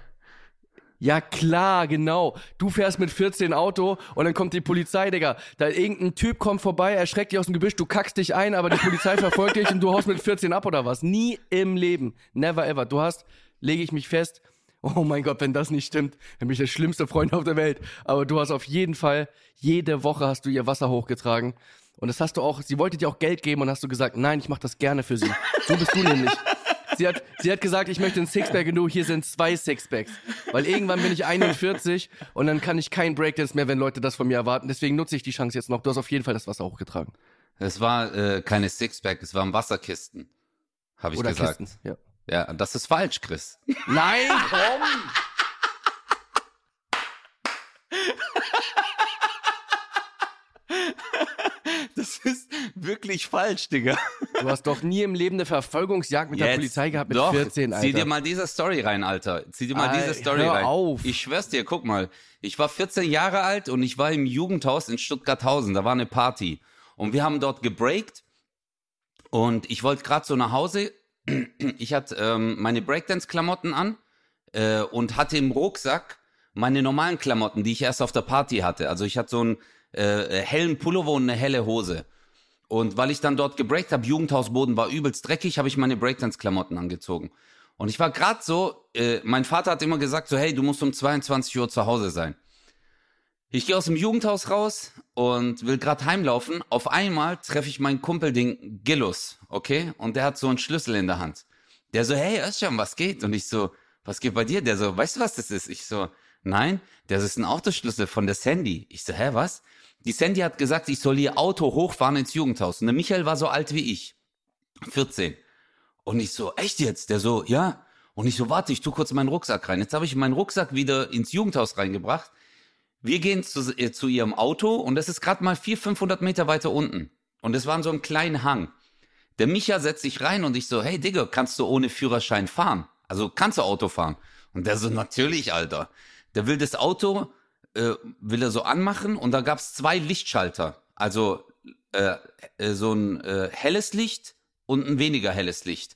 Ja klar, genau. Du fährst mit 14 Auto und dann kommt die Polizei, Digga. Da irgendein Typ kommt vorbei, erschreckt dich aus dem Gebüsch, du kackst dich ein, aber die Polizei verfolgt dich und du haust mit 14 ab oder was? Nie im Leben. Never ever. Du hast, lege ich mich fest, oh mein Gott, wenn das nicht stimmt, dann bin ich der schlimmste Freund auf der Welt. Aber du hast auf jeden Fall, jede Woche hast du ihr Wasser hochgetragen. Und das hast du auch, sie wollte dir auch Geld geben und hast du gesagt, nein, ich mach das gerne für sie. So bist du nämlich. Sie hat, sie hat gesagt, ich möchte ein Sixpack und du, hier sind zwei Sixpacks. Weil irgendwann bin ich 41 und dann kann ich kein Breakdance mehr, wenn Leute das von mir erwarten. Deswegen nutze ich die Chance jetzt noch. Du hast auf jeden Fall das Wasser hochgetragen. Es war äh, keine Sixpack, es waren Wasserkisten. Habe ich Oder gesagt. Kisten. Ja. Ja, das ist falsch, Chris. Nein, komm! Das ist wirklich falsch, Digga. Du hast doch nie im Leben eine Verfolgungsjagd mit der Jetzt Polizei gehabt mit doch, 14, Alter. Zieh dir mal diese Story rein, Alter. Zieh dir mal Al- diese Story hör rein. auf. Ich schwör's dir, guck mal. Ich war 14 Jahre alt und ich war im Jugendhaus in Stuttgarthausen. Da war eine Party. Und wir haben dort gebreakt. Und ich wollte gerade so nach Hause. Ich hatte ähm, meine Breakdance-Klamotten an äh, und hatte im Rucksack meine normalen Klamotten, die ich erst auf der Party hatte. Also ich hatte so einen äh, hellen Pullover und eine helle Hose. Und weil ich dann dort gebreakt habe, Jugendhausboden war übelst dreckig, habe ich meine Breakdance-Klamotten angezogen. Und ich war gerade so, äh, mein Vater hat immer gesagt so, hey, du musst um 22 Uhr zu Hause sein. Ich gehe aus dem Jugendhaus raus und will gerade heimlaufen. Auf einmal treffe ich meinen Kumpel, den Gillus, okay? Und der hat so einen Schlüssel in der Hand. Der so, hey Özcan, was geht? Und ich so, was geht bei dir? Der so, weißt du, was das ist? Ich so, nein, das ist ein Autoschlüssel von der Sandy. Ich so, hä, was? Die Sandy hat gesagt, ich soll ihr Auto hochfahren ins Jugendhaus. Und der Michael war so alt wie ich. 14. Und ich so, echt jetzt? Der so, ja. Und ich so, warte, ich tu kurz meinen Rucksack rein. Jetzt habe ich meinen Rucksack wieder ins Jugendhaus reingebracht. Wir gehen zu, äh, zu ihrem Auto und das ist gerade mal 400, 500 Meter weiter unten. Und es war in so einem kleinen Hang. Der Micha setzt sich rein und ich so, hey Digga, kannst du ohne Führerschein fahren? Also kannst du Auto fahren? Und der so, natürlich, Alter. Der will das Auto, äh, will er so anmachen und da gab's zwei Lichtschalter. Also äh, äh, so ein äh, helles Licht und ein weniger helles Licht.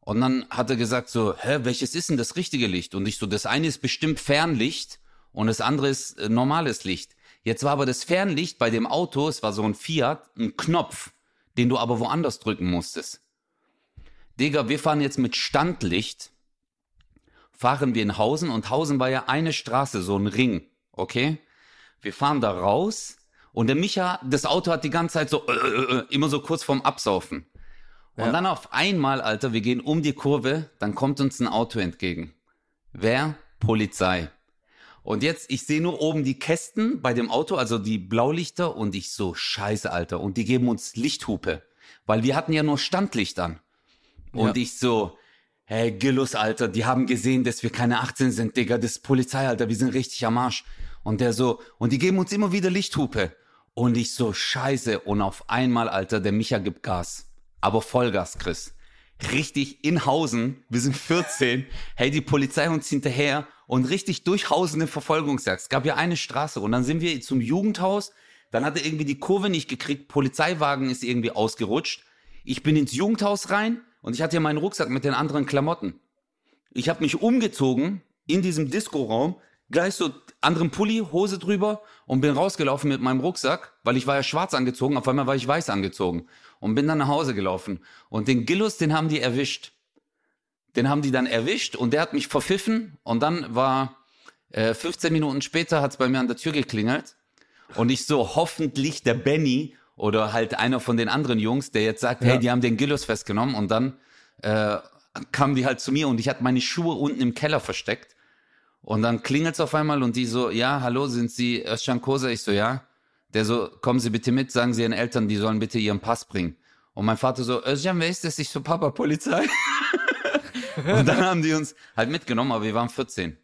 Und dann hat er gesagt so, hä, welches ist denn das richtige Licht? Und ich so, das eine ist bestimmt Fernlicht und das andere ist äh, normales Licht. Jetzt war aber das Fernlicht bei dem Auto, es war so ein Fiat, ein Knopf, den du aber woanders drücken musstest. Digga, wir fahren jetzt mit Standlicht, fahren wir in Hausen und Hausen war ja eine Straße, so ein Ring, okay? Wir fahren da raus und der Micha, das Auto hat die ganze Zeit so, äh, äh, äh, immer so kurz vorm Absaufen. Und Ja. dann auf einmal, Alter, wir gehen um die Kurve, dann kommt uns ein Auto entgegen. Wer? Polizei. Und jetzt, ich sehe nur oben die Kästen bei dem Auto, also die Blaulichter, und ich so, scheiße, Alter. Und die geben uns Lichthupe. Weil wir hatten ja nur Standlicht an. Und Ja. ich so, hey, Gillus, Alter, die haben gesehen, dass wir keine 18 sind, Digga. Das ist Polizei, Alter, wir sind richtig am Arsch. Und der so, und die geben uns immer wieder Lichthupe. Und ich so, scheiße. Und auf einmal, Alter, der Micha gibt Gas. Aber Vollgas, Chris. Richtig in Hausen, wir sind 14, hey, die Polizei uns hinterher und richtig durch Hausen eine Verfolgungsjagd. Es gab ja eine Straße und dann sind wir zum Jugendhaus, dann hat er irgendwie die Kurve nicht gekriegt, Polizeiwagen ist irgendwie ausgerutscht. Ich bin ins Jugendhaus rein und ich hatte ja meinen Rucksack mit den anderen Klamotten. Ich habe mich umgezogen in diesem Disco-Raum, gleich so anderen Pulli, Hose drüber und bin rausgelaufen mit meinem Rucksack, weil ich war ja schwarz angezogen, auf einmal war ich weiß angezogen und bin dann nach Hause gelaufen. Und den Gillus, den haben die erwischt. Den haben die dann erwischt und der hat mich verpfiffen und dann war äh, 15 Minuten später hat's bei mir an der Tür geklingelt und ich so hoffentlich der Benny oder halt einer von den anderen Jungs, der jetzt sagt, Ja. hey, die haben den Gillus festgenommen und dann äh, kamen die halt zu mir und ich hatte meine Schuhe unten im Keller versteckt und dann klingelt's auf einmal und die so, ja, hallo, sind Sie Özcan Kosa? Ich so, ja. Der so, kommen Sie bitte mit, sagen Sie Ihren Eltern, die sollen bitte ihren Pass bringen. Und mein Vater so, Özcan, wer ist das? Ich so, Papa, Polizei. und dann haben die uns halt mitgenommen, aber wir waren 14.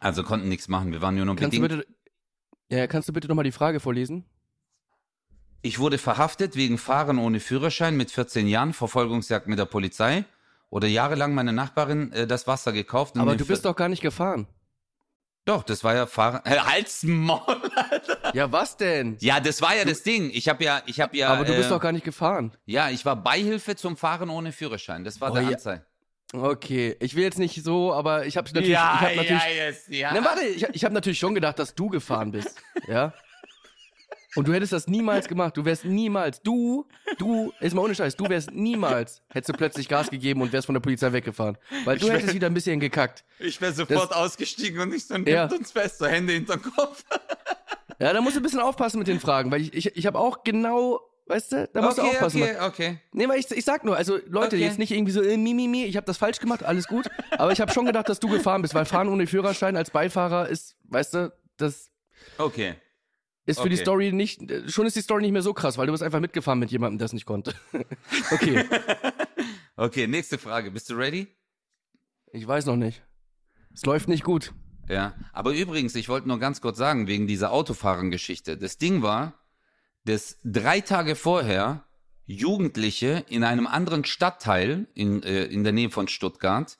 Also konnten nichts machen, wir waren nur noch Kannst du bedingt. bitte, ja, kannst du bitte nochmal die Frage vorlesen? Ich wurde verhaftet wegen Fahren ohne Führerschein mit 14 Jahren, Verfolgungsjagd mit der Polizei. Oder jahrelang meine Nachbarin äh, das Wasser gekauft. Aber du bist doch gar nicht gefahren. Doch, das war ja Fahren. Äh, Halt's Maul! Ja, was denn? Ja, das war ja das Ding. Ich habe ja, ich habe ja. Aber du bist äh, doch gar nicht gefahren. Ja, ich war Beihilfe zum Fahren ohne Führerschein. Das war Oh, der ja. Anzeige. Okay, ich will jetzt nicht so, aber ich habe natürlich, ich hab natürlich, yes, ja. Ne, warte, ich, ich habe natürlich schon gedacht, dass du gefahren bist, ja. Und du hättest das niemals gemacht. Du wärst niemals, du, du, ist mal ohne Scheiß, du wärst niemals, hättest du plötzlich Gas gegeben und wärst von der Polizei weggefahren. Weil du wär- hättest wieder ein bisschen gekackt. Ich wäre sofort ausgestiegen und nicht so, nimmt Ja. uns fest, so Hände hinterm Kopf. Ja, da musst du ein bisschen aufpassen mit den Fragen, weil ich, ich, ich habe auch genau, weißt du, da musst du okay, aufpassen. okay, okay. Nee, weil ich, ich sag nur, also Leute, Okay. jetzt nicht irgendwie so, äh, mi, mi, mi, ich habe das falsch gemacht, alles gut. Aber ich habe schon gedacht, dass du gefahren bist, weil Fahren ohne Führerschein als Beifahrer ist, weißt du, das Okay. ist für die Okay. Story nicht, schon ist die Story nicht mehr so krass, weil du bist einfach mitgefahren mit jemandem, der es nicht konnte. okay, Okay, nächste Frage. Bist du ready? ich weiß noch nicht. Es läuft nicht gut. Ja. Aber übrigens, ich wollte nur ganz kurz sagen, wegen dieser Autofahrengeschichte. Das Ding war, dass drei Tage vorher Jugendliche in einem anderen Stadtteil in, äh, in der Nähe von Stuttgart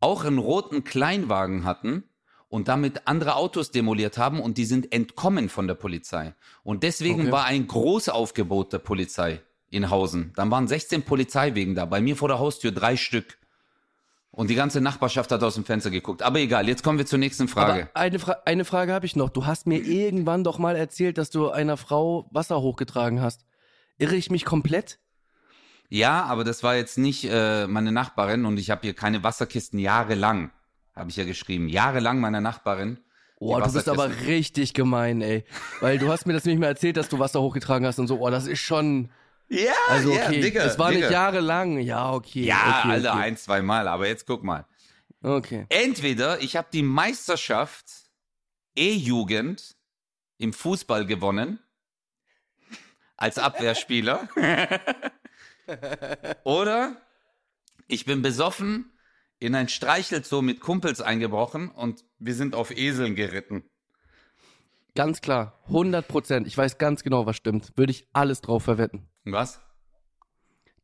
auch einen roten Kleinwagen hatten und damit andere Autos demoliert haben und die sind entkommen von der Polizei. Und deswegen Okay. war ein Großaufgebot der Polizei in Hausen. Dann waren 16 Polizeiwegen da. Bei mir vor der Haustür drei Stück. Und die ganze Nachbarschaft hat aus dem Fenster geguckt. Aber egal, jetzt kommen wir zur nächsten Frage. Aber eine, Fra eine Frage habe ich noch. Du hast mir irgendwann doch mal erzählt, dass du einer Frau Wasser hochgetragen hast. Irre ich mich komplett? Ja, aber das war jetzt nicht äh, meine Nachbarin und ich habe hier keine Wasserkisten jahrelang, habe ich ja geschrieben. Jahrelang meine Nachbarin. Boah, du bist aber richtig gemein, ey. Weil du hast mir das nicht mehr erzählt, dass du Wasser hochgetragen hast und so. Oh, das ist schon. Ja, Also ja, okay, Digga, es war Digga. nicht jahrelang. Ja, okay. Ja, okay, Alter, okay. ein, zwei Mal, aber jetzt guck mal. Okay. Entweder ich habe die Meisterschaft E-Jugend im Fußball gewonnen als Abwehrspieler oder ich bin besoffen in ein Streichelzoo mit Kumpels eingebrochen und wir sind auf Eseln geritten. Ganz klar. 100 Prozent. Ich weiß ganz genau, was stimmt. Würde ich alles drauf verwetten. Was?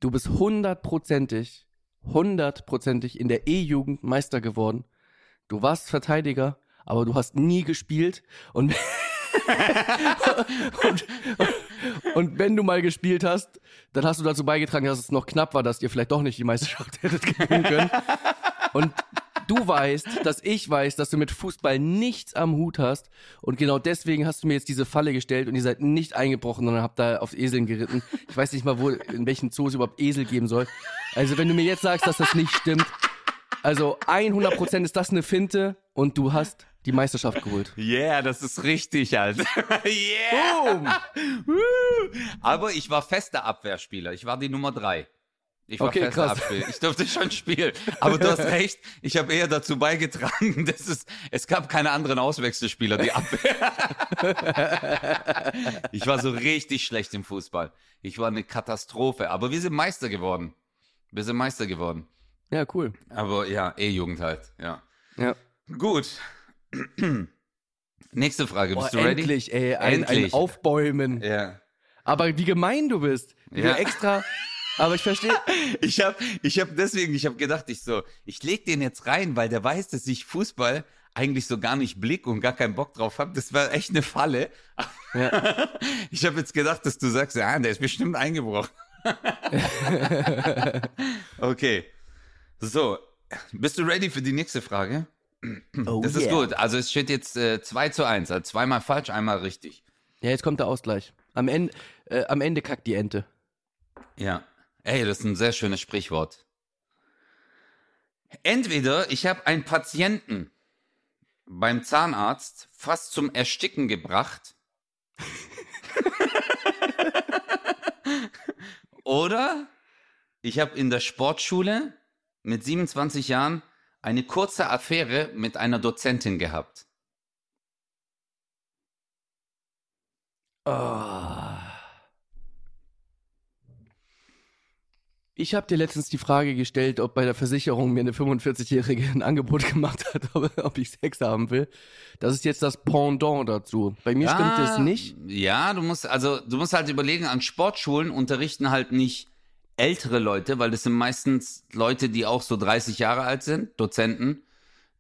Du bist hundertprozentig, hundertprozentig in der E-Jugend Meister geworden. Du warst Verteidiger, aber du hast nie gespielt und, und, und wenn du mal gespielt hast, dann hast du dazu beigetragen, dass es noch knapp war, dass ihr vielleicht doch nicht die Meisterschaft hättet gewinnen können. Und du weißt, dass ich weiß, dass du mit Fußball nichts am Hut hast. Und genau deswegen hast du mir jetzt diese Falle gestellt und ihr seid nicht eingebrochen, sondern habt da auf Eseln geritten. Ich weiß nicht mal, wo, in welchen Zoos überhaupt Esel geben soll. Also wenn du mir jetzt sagst, dass das nicht stimmt, also 100% ist das eine Finte und du hast die Meisterschaft geholt. Yeah, das ist richtig, Alter. yeah! Woo! Aber ich war fester Abwehrspieler. Ich war die Nummer drei. Ich war Okay, fester krass. Abwehr. Ich durfte schon spielen. Aber du hast recht, ich habe eher dazu beigetragen, dass es, es gab keine anderen Auswechselspieler, die Abwehr. ich war so richtig schlecht im Fußball. Ich war eine Katastrophe. Aber wir sind Meister geworden. Wir sind Meister geworden. Ja, cool. Aber ja, E-Jugend halt, ja. Ja. Gut. Nächste Frage, Boah, bist du ready? endlich, ey, ein, ein Endlich. Aufbäumen. Ja. Aber wie gemein du bist. Wie Ja. du extra. Aber ich verstehe. Ich habe ich hab deswegen, ich habe gedacht, ich so, ich leg den jetzt rein, weil der weiß, dass ich Fußball eigentlich so gar nicht blick und gar keinen Bock drauf habe. Das war echt eine Falle. Ja. Ich habe jetzt gedacht, dass du sagst, ja, der ist bestimmt eingebrochen. okay. So, bist du ready für die nächste Frage? Oh, Das ist gut. Also es steht jetzt äh, 2 zu 1. Also zweimal falsch, einmal richtig. Ja, jetzt kommt der Ausgleich. Am Ende, äh, am Ende kackt die Ente. Ja. Ey, das ist ein sehr schönes Sprichwort. Entweder ich habe einen Patienten beim Zahnarzt fast zum Ersticken gebracht. Oder ich habe in der Sportschule mit 27 Jahren eine kurze Affäre mit einer Dozentin gehabt. Ah. Ich habe dir letztens die Frage gestellt, ob bei der Versicherung mir eine 45-Jährige ein Angebot gemacht hat, ob, ich Sex haben will. Das ist jetzt das Pendant dazu. Bei mir stimmt es nicht. Ja, du musst, also du musst halt überlegen, an Sportschulen unterrichten halt nicht ältere Leute, weil das sind meistens Leute, die auch so 30 Jahre alt sind, Dozenten,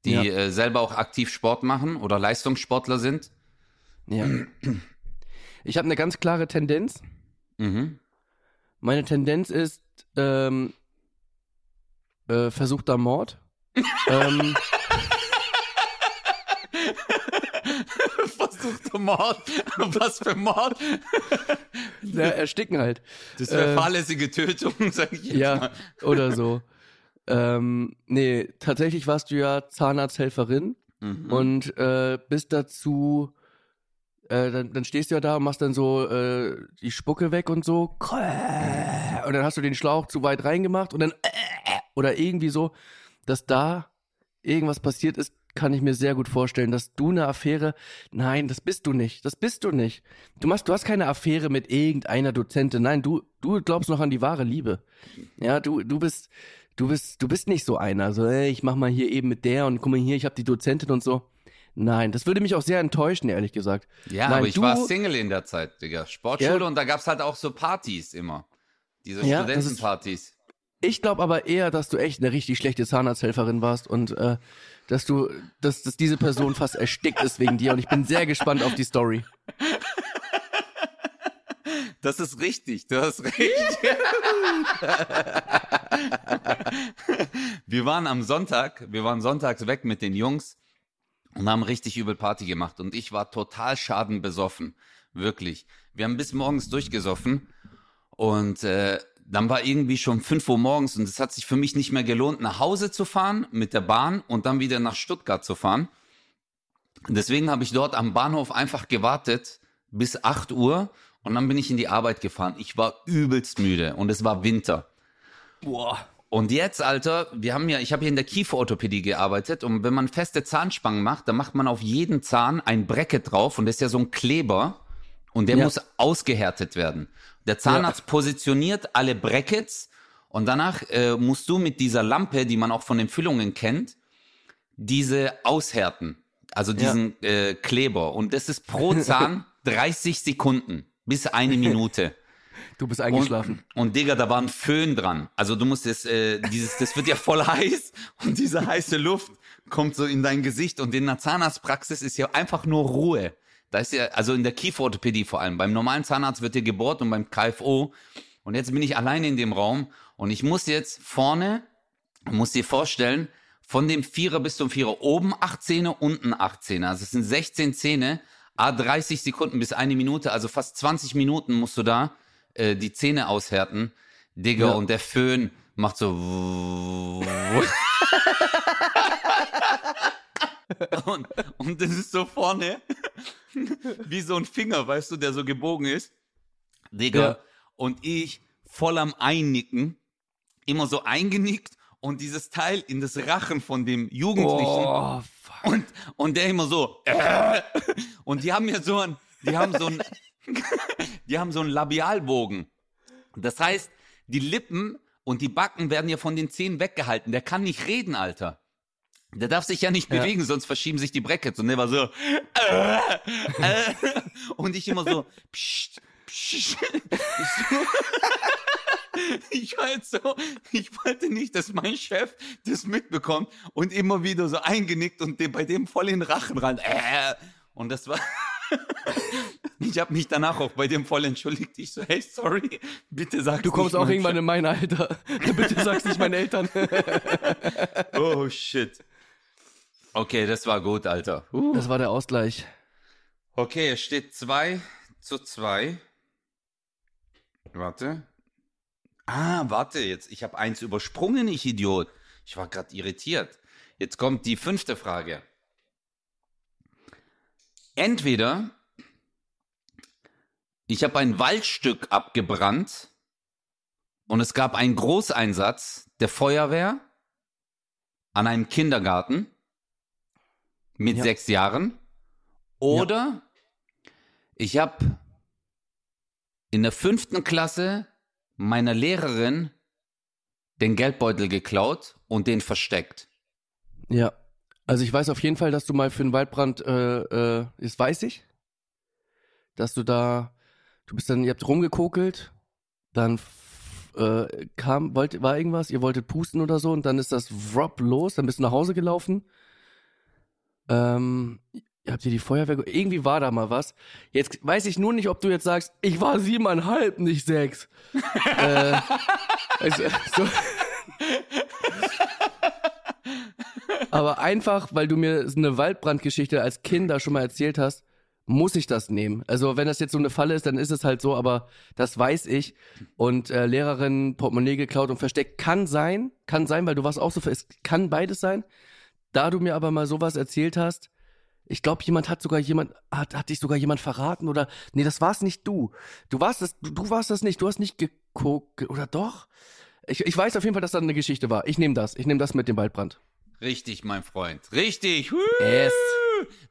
die Ja. äh, selber auch aktiv Sport machen oder Leistungssportler sind. Ja. Ich habe eine ganz klare Tendenz. Mhm. Meine Tendenz ist ähm, äh, versuchter Mord. ähm, Versuchter Mord. Was für Mord? ja, ersticken halt. Das wäre Äh, fahrlässige Tötung, sag ich jetzt Ja, mal. oder so. Ähm, nee, tatsächlich warst du ja Zahnarzthelferin Mhm. und äh, bist dazu, äh, dann, dann stehst du ja da und machst dann so äh, die Spucke weg und so. Und dann hast du den Schlauch zu weit reingemacht und dann oder irgendwie so, dass da irgendwas passiert ist, kann ich mir sehr gut vorstellen, dass du eine Affäre, nein, das bist du nicht, das bist du nicht. Du machst, du hast keine Affäre mit irgendeiner Dozentin, nein, du, du glaubst noch an die wahre Liebe. Ja, du, du bist, du bist, du bist nicht so einer, so, ey, ich mach mal hier eben mit der und guck mal hier, ich habe die Dozentin und so. Nein, das würde mich auch sehr enttäuschen, ehrlich gesagt. Ja, Nein, aber ich du- war Single in der Zeit, Digga. Sportschule Ja. und da gab's halt auch so Partys immer. Diese Ja, das ist- Studentenpartys. Ich glaube aber eher, dass du echt eine richtig schlechte Zahnarzthelferin warst und äh, dass du, dass, dass diese Person fast erstickt ist wegen dir und ich bin sehr gespannt auf die Story. Das ist richtig, du hast recht. wir waren am Sonntag, wir waren sonntags weg mit den Jungs und haben richtig übel Party gemacht und ich war total schadenbesoffen, wirklich. Wir haben bis morgens durchgesoffen und äh, dann war irgendwie schon 5 Uhr morgens und es hat sich für mich nicht mehr gelohnt, nach Hause zu fahren mit der Bahn und dann wieder nach Stuttgart zu fahren. Deswegen habe ich dort am Bahnhof einfach gewartet bis 8 Uhr und dann bin ich in die Arbeit gefahren. Ich war übelst müde und es war Winter. Boah. Und jetzt, Alter, wir haben ja, ich habe hier in der Kieferorthopädie gearbeitet und wenn man feste Zahnspangen macht, dann macht man auf jeden Zahn ein Bracket drauf und das ist ja so ein Kleber und der Ja. muss ausgehärtet werden. Der Zahnarzt positioniert alle Brackets und danach äh, musst du mit dieser Lampe, die man auch von den Füllungen kennt, diese aushärten. Also diesen äh, Kleber. Und das ist pro Zahn 30 Sekunden bis eine Minute. Du bist eingeschlafen. Und, und Digga, da war ein Föhn dran. Also du musst es, äh, dieses, das wird ja voll heiß und diese heiße Luft kommt so in dein Gesicht und in der Zahnarztpraxis ist ja einfach nur Ruhe. Da ist ja, also in der Kieferorthopädie vor allem. Beim normalen Zahnarzt wird hier gebohrt und beim KFO. Und jetzt bin ich alleine in dem Raum und ich muss jetzt vorne, muss dir vorstellen, von dem Vierer bis zum Vierer oben acht Zähne, unten acht Zähne. Also es sind 16 Zähne, a 30 Sekunden bis eine Minute, also fast 20 Minuten musst du da äh, die Zähne aushärten. Digga, Ja. und der Föhn macht so. und, und das ist so vorne wie so ein Finger, weißt du, der so gebogen ist. Digga, Ja. und ich voll am Einnicken, immer so eingenickt und dieses Teil in das Rachen von dem Jugendlichen Oh, fuck. und, und der immer so. Äh, und die haben ja so ein, die haben so ein, die haben so einen Labialbogen. Das heißt, die Lippen und die Backen werden ja von den Zähnen weggehalten. Der kann nicht reden, Alter. Der darf sich ja nicht Ja. bewegen, sonst verschieben sich die Brackets. Und der war so. Äh, äh, und ich immer so. Psst, psst. Ich, war jetzt so, ich wollte nicht, dass mein Chef das mitbekommt und immer wieder so eingenickt und bei dem voll in den Rachen rein. Äh, und das war. Ich habe mich danach auch bei dem voll entschuldigt. Ich so, hey, sorry, bitte sag Du kommst auch irgendwann in mein Alter. Bitte sag's nicht meinen Eltern. Oh shit. Okay, das war gut, Alter. Uh. Das war der Ausgleich. Okay, es steht 2 zu 2. Warte. Ah, warte, jetzt. Ich habe eins übersprungen, ich Idiot. Ich war gerade irritiert. Jetzt kommt die fünfte Frage. Entweder ich habe ein Waldstück abgebrannt und es gab einen Großeinsatz der Feuerwehr an einem Kindergarten mit Ja. sechs Jahren. Oder ich habe in der fünften Klasse meiner Lehrerin den Geldbeutel geklaut und den versteckt. Ja. Also ich weiß auf jeden Fall, dass du mal für einen Waldbrand, äh, äh, das weiß ich, dass du da, du bist dann, ihr habt rumgekokelt, dann äh, kam, wollt, war irgendwas, ihr wolltet pusten oder so und dann ist das Wrop los, dann bist du nach Hause gelaufen. Ähm, ihr habt ihr die Feuerwehr, ge- irgendwie war da mal was. Jetzt weiß ich nur nicht, ob du jetzt sagst, ich war siebeneinhalb, nicht sechs. äh, also, so. Aber einfach, weil du mir eine Waldbrandgeschichte als Kinder schon mal erzählt hast, muss ich das nehmen. Also wenn das jetzt so eine Falle ist, dann ist es halt so, aber das weiß ich. Und äh, Lehrerin Portemonnaie geklaut und versteckt kann sein, kann sein, weil du warst auch so, es kann beides sein. Da du mir aber mal sowas erzählt hast, ich glaube, jemand hat sogar jemand, hat, hat dich sogar jemand verraten oder, nee, das war's nicht du. Du warst das, du, du warst das nicht, du hast nicht geguckt, oder doch? Ich, ich weiß auf jeden Fall, dass da eine Geschichte war. Ich nehme das, ich nehme das mit dem Waldbrand. Richtig, mein Freund. Richtig. Woo! Yes.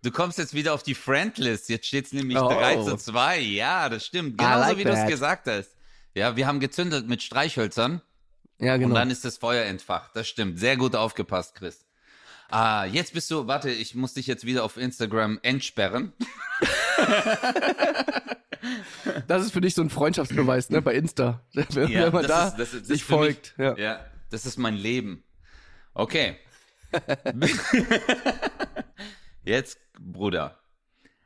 Du kommst jetzt wieder auf die Friendlist. Jetzt steht es nämlich Oh. 3 zu 2. Ja, das stimmt. Genauso like wie du es gesagt hast. Ja, wir haben gezündelt mit Streichhölzern Ja, und genau. dann ist das Feuer entfacht. Das stimmt. Sehr gut aufgepasst, Chris. Ah, jetzt bist du, warte, ich muss dich jetzt wieder auf Instagram entsperren. Das ist für dich so ein Freundschaftsbeweis, ne, bei Insta. Wenn, Ja, man da ist- das ist- das sich für mich- folgt. Ja. Ja, das ist mein Leben. Okay. Jetzt, Bruder.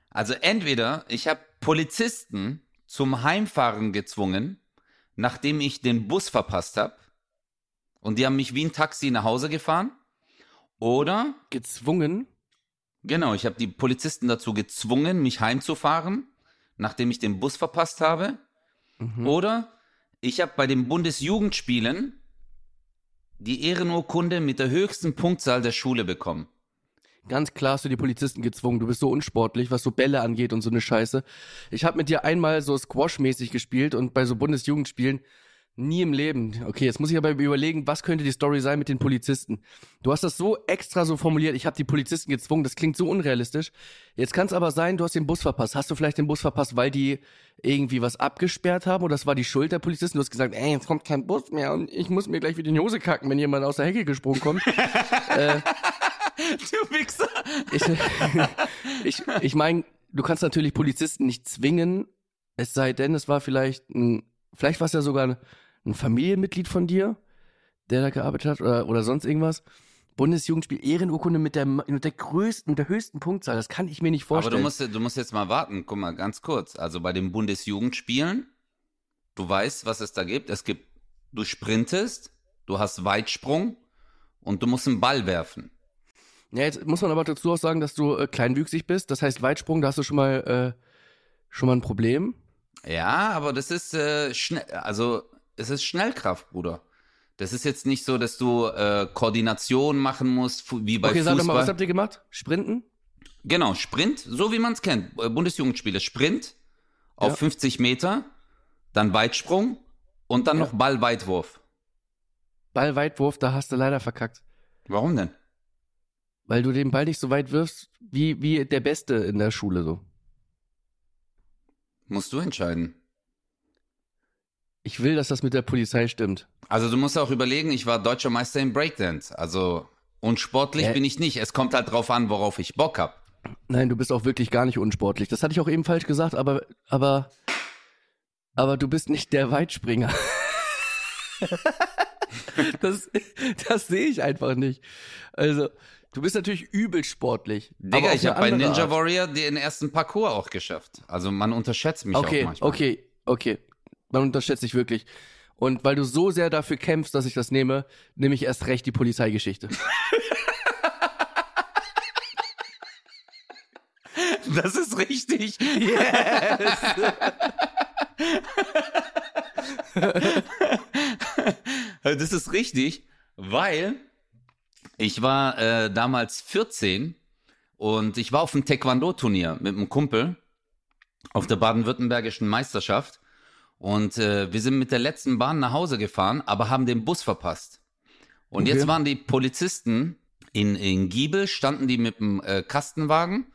Also entweder ich habe Polizisten zum Heimfahren gezwungen, nachdem ich den Bus verpasst habe, und die haben mich wie ein Taxi nach Hause gefahren, oder Gezwungen. Genau, ich habe die Polizisten dazu gezwungen, mich heimzufahren, nachdem ich den Bus verpasst habe. Mhm. Oder ich habe bei den Bundesjugendspielen die Ehrenurkunde mit der höchsten Punktzahl der Schule bekommen. Ganz klar hast du die Polizisten gezwungen. Du bist so unsportlich, was so Bälle angeht und so eine Scheiße. Ich habe mit dir einmal so Squash-mäßig gespielt und bei so Bundesjugendspielen nie im Leben. Okay, jetzt muss ich aber überlegen, was könnte die Story sein mit den Polizisten. Du hast das so extra so formuliert, ich habe die Polizisten gezwungen, das klingt so unrealistisch. Jetzt kann es aber sein, du hast den Bus verpasst. Hast du vielleicht den Bus verpasst, weil die irgendwie was abgesperrt haben oder das war die Schuld der Polizisten? Du hast gesagt, ey, jetzt kommt kein Bus mehr und ich muss mir gleich wieder in die Hose kacken, wenn jemand aus der Hecke gesprungen kommt. Du Wichser! Ich, ich, ich meine, du kannst natürlich Polizisten nicht zwingen, es sei denn, es war vielleicht ein, vielleicht war es ja sogar ein, Familienmitglied von dir, der da gearbeitet hat oder, oder sonst irgendwas. Bundesjugendspiel Ehrenurkunde mit der, mit der größten, mit der höchsten Punktzahl, das kann ich mir nicht Aber vorstellen. du musst, du musst jetzt mal warten. Guck mal, ganz kurz. Also bei den Bundesjugendspielen, du weißt, was es da gibt. Es gibt, du sprintest, du hast Weitsprung und du musst einen Ball werfen. ja, jetzt muss man aber dazu auch sagen, dass du äh, kleinwüchsig bist. Das heißt, Weitsprung, da hast du schon mal, äh, schon mal ein Problem. Ja, aber das ist äh, schnell, also es ist Schnellkraft, Bruder. Das ist jetzt nicht so, dass du äh, Koordination machen musst, wie bei okay, sag doch mal, was Fußball. habt ihr gemacht? Sprinten? Genau, Sprint, so wie man es kennt. Äh, Bundesjugendspiele, Sprint auf Ja. 50 Meter, dann Weitsprung und dann Ja. noch Ballweitwurf. Ballweitwurf, da hast du leider verkackt. Warum denn? Weil du den Ball nicht so weit wirfst, wie, wie der Beste in der Schule so. Musst du entscheiden. Ich will, dass das mit der Polizei stimmt. Also du musst auch überlegen, ich war deutscher Meister im Breakdance. Also unsportlich Hä? bin ich nicht. Es kommt halt drauf an, worauf ich Bock hab. Nein, du bist auch wirklich gar nicht unsportlich. Das hatte ich auch eben falsch gesagt, aber, aber, aber du bist nicht der Weitspringer. das, das sehe ich einfach nicht. Also, du bist natürlich übel sportlich. Digga, ich habe bei Ninja Art. Warrior den ersten Parcours auch geschafft. Also man unterschätzt mich auch Okay, manchmal. okay, okay. Man unterschätzt dich wirklich. Und weil du so sehr dafür kämpfst, dass ich das nehme, nehme ich erst recht die Polizeigeschichte. Das ist richtig. das ist richtig, weil ich war äh, damals 14 und ich war auf einem Taekwondo-Turnier mit einem Kumpel auf der baden-württembergischen Meisterschaft und äh, wir sind mit der letzten Bahn nach Hause gefahren, aber haben den Bus verpasst. Und Okay. jetzt waren die Polizisten in, in Giebel, standen die mit dem äh, Kastenwagen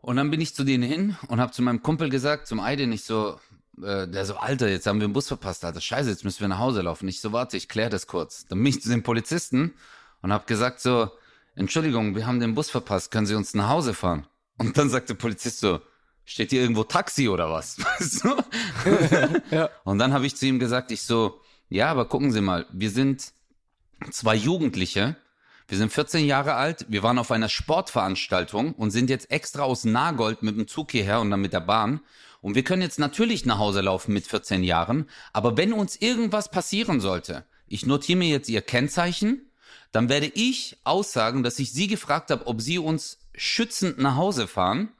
und dann bin ich zu denen hin und habe zu meinem Kumpel gesagt, zum Aiden, ich so, äh, der so, Alter, jetzt haben wir den Bus verpasst, Alter, scheiße, jetzt müssen wir nach Hause laufen. Ich so, warte, ich klär das kurz. Dann bin ich zu den Polizisten und habe gesagt so, Entschuldigung, wir haben den Bus verpasst, können Sie uns nach Hause fahren? Und dann sagt der Polizist so, steht hier irgendwo Taxi oder was? Weißt du? Ja. Und dann habe ich zu ihm gesagt, ich so, ja, aber gucken Sie mal, wir sind zwei Jugendliche, wir sind 14 Jahre alt, wir waren auf einer Sportveranstaltung und sind jetzt extra aus Nagold mit dem Zug hierher und dann mit der Bahn. Und wir können jetzt natürlich nach Hause laufen mit 14 Jahren, aber wenn uns irgendwas passieren sollte, ich notiere mir jetzt Ihr Kennzeichen, dann werde ich aussagen, dass ich Sie gefragt habe, ob Sie uns schützend nach Hause fahren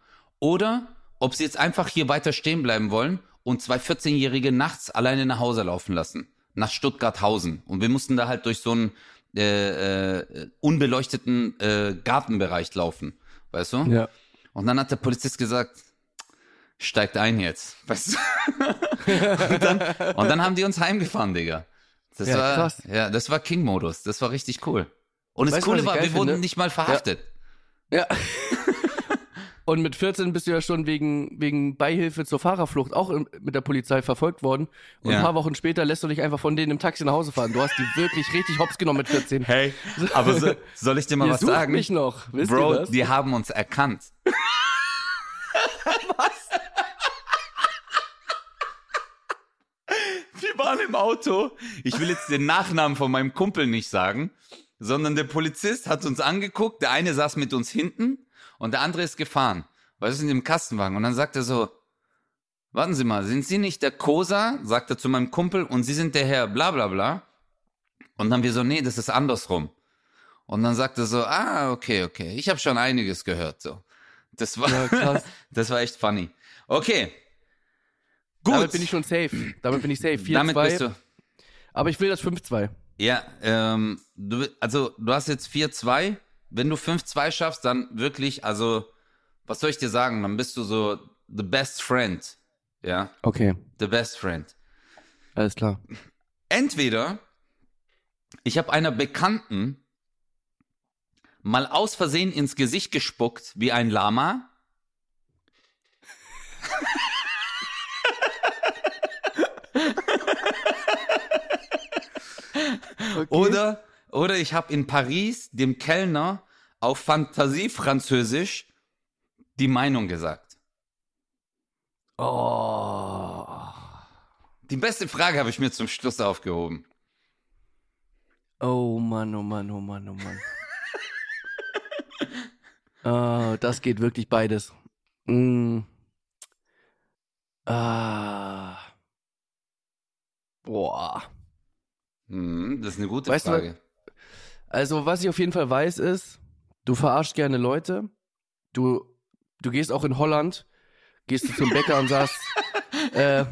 oder ob Sie jetzt einfach hier weiter stehen bleiben wollen und zwei 14-Jährige nachts alleine nach Hause laufen lassen. Nach Stuttgarthausen. Und wir mussten da halt durch so einen äh, äh, unbeleuchteten äh, Gartenbereich laufen. Weißt du? Ja. Und dann hat der Polizist gesagt, steigt ein jetzt. Weißt du? und, dann, und dann haben die uns heimgefahren, Digga. Das Ja, war, krass. ja, das war King-Modus. Das war richtig cool. Und das Weißt du, Coole war, wir wurden finde? nicht mal verhaftet. Ja. Und mit 14 bist du ja schon wegen, wegen Beihilfe zur Fahrerflucht auch im, mit der Polizei verfolgt worden. Und ja. ein paar Wochen später lässt du dich einfach von denen im Taxi nach Hause fahren. Du hast die wirklich richtig hops genommen mit 14. Hey, aber so, soll ich dir mal Ihr was sagen? mich noch. Wisst Bro, die haben uns erkannt. was? Wir waren im Auto. Ich will jetzt den Nachnamen von meinem Kumpel nicht sagen, sondern der Polizist hat uns angeguckt. Der eine saß mit uns hinten und der andere ist gefahren. Was ist in dem Kastenwagen? Und dann sagt er so, warten Sie mal, sind Sie nicht der Kosa? Sagt er zu meinem Kumpel und Sie sind der Herr bla bla bla. Und dann wir so, nee, das ist andersrum. Und dann sagt er so, ah, okay, okay, ich habe schon einiges gehört. So, das war, Ja, krass. das war echt funny. Okay, gut. Damit bin ich schon safe. Damit bin ich safe. 4-2. Damit bist du. Aber ich will das 5-2. Ja, ähm, du, also du hast jetzt 4-2. Wenn du 5-2 schaffst, dann wirklich, also, was soll ich dir sagen? Dann bist du so the best friend. Ja, Okay, the best friend. alles klar. Entweder ich habe einer Bekannten mal aus Versehen ins Gesicht gespuckt wie ein Lama. Okay. Oder, oder ich habe in Paris dem Kellner auf Fantasie-Französisch die Meinung gesagt. Oh. Die beste Frage habe ich mir zum Schluss aufgehoben. Oh Mann, oh Mann, oh Mann, oh Mann. oh, das geht wirklich beides. Mm. Ah. Boah. Hm, das ist eine gute Weißt du, Frage. Also, was ich auf jeden Fall weiß, ist, du verarschst gerne Leute. Du, du gehst auch in Holland, gehst du zum Bäcker und sagst, äh,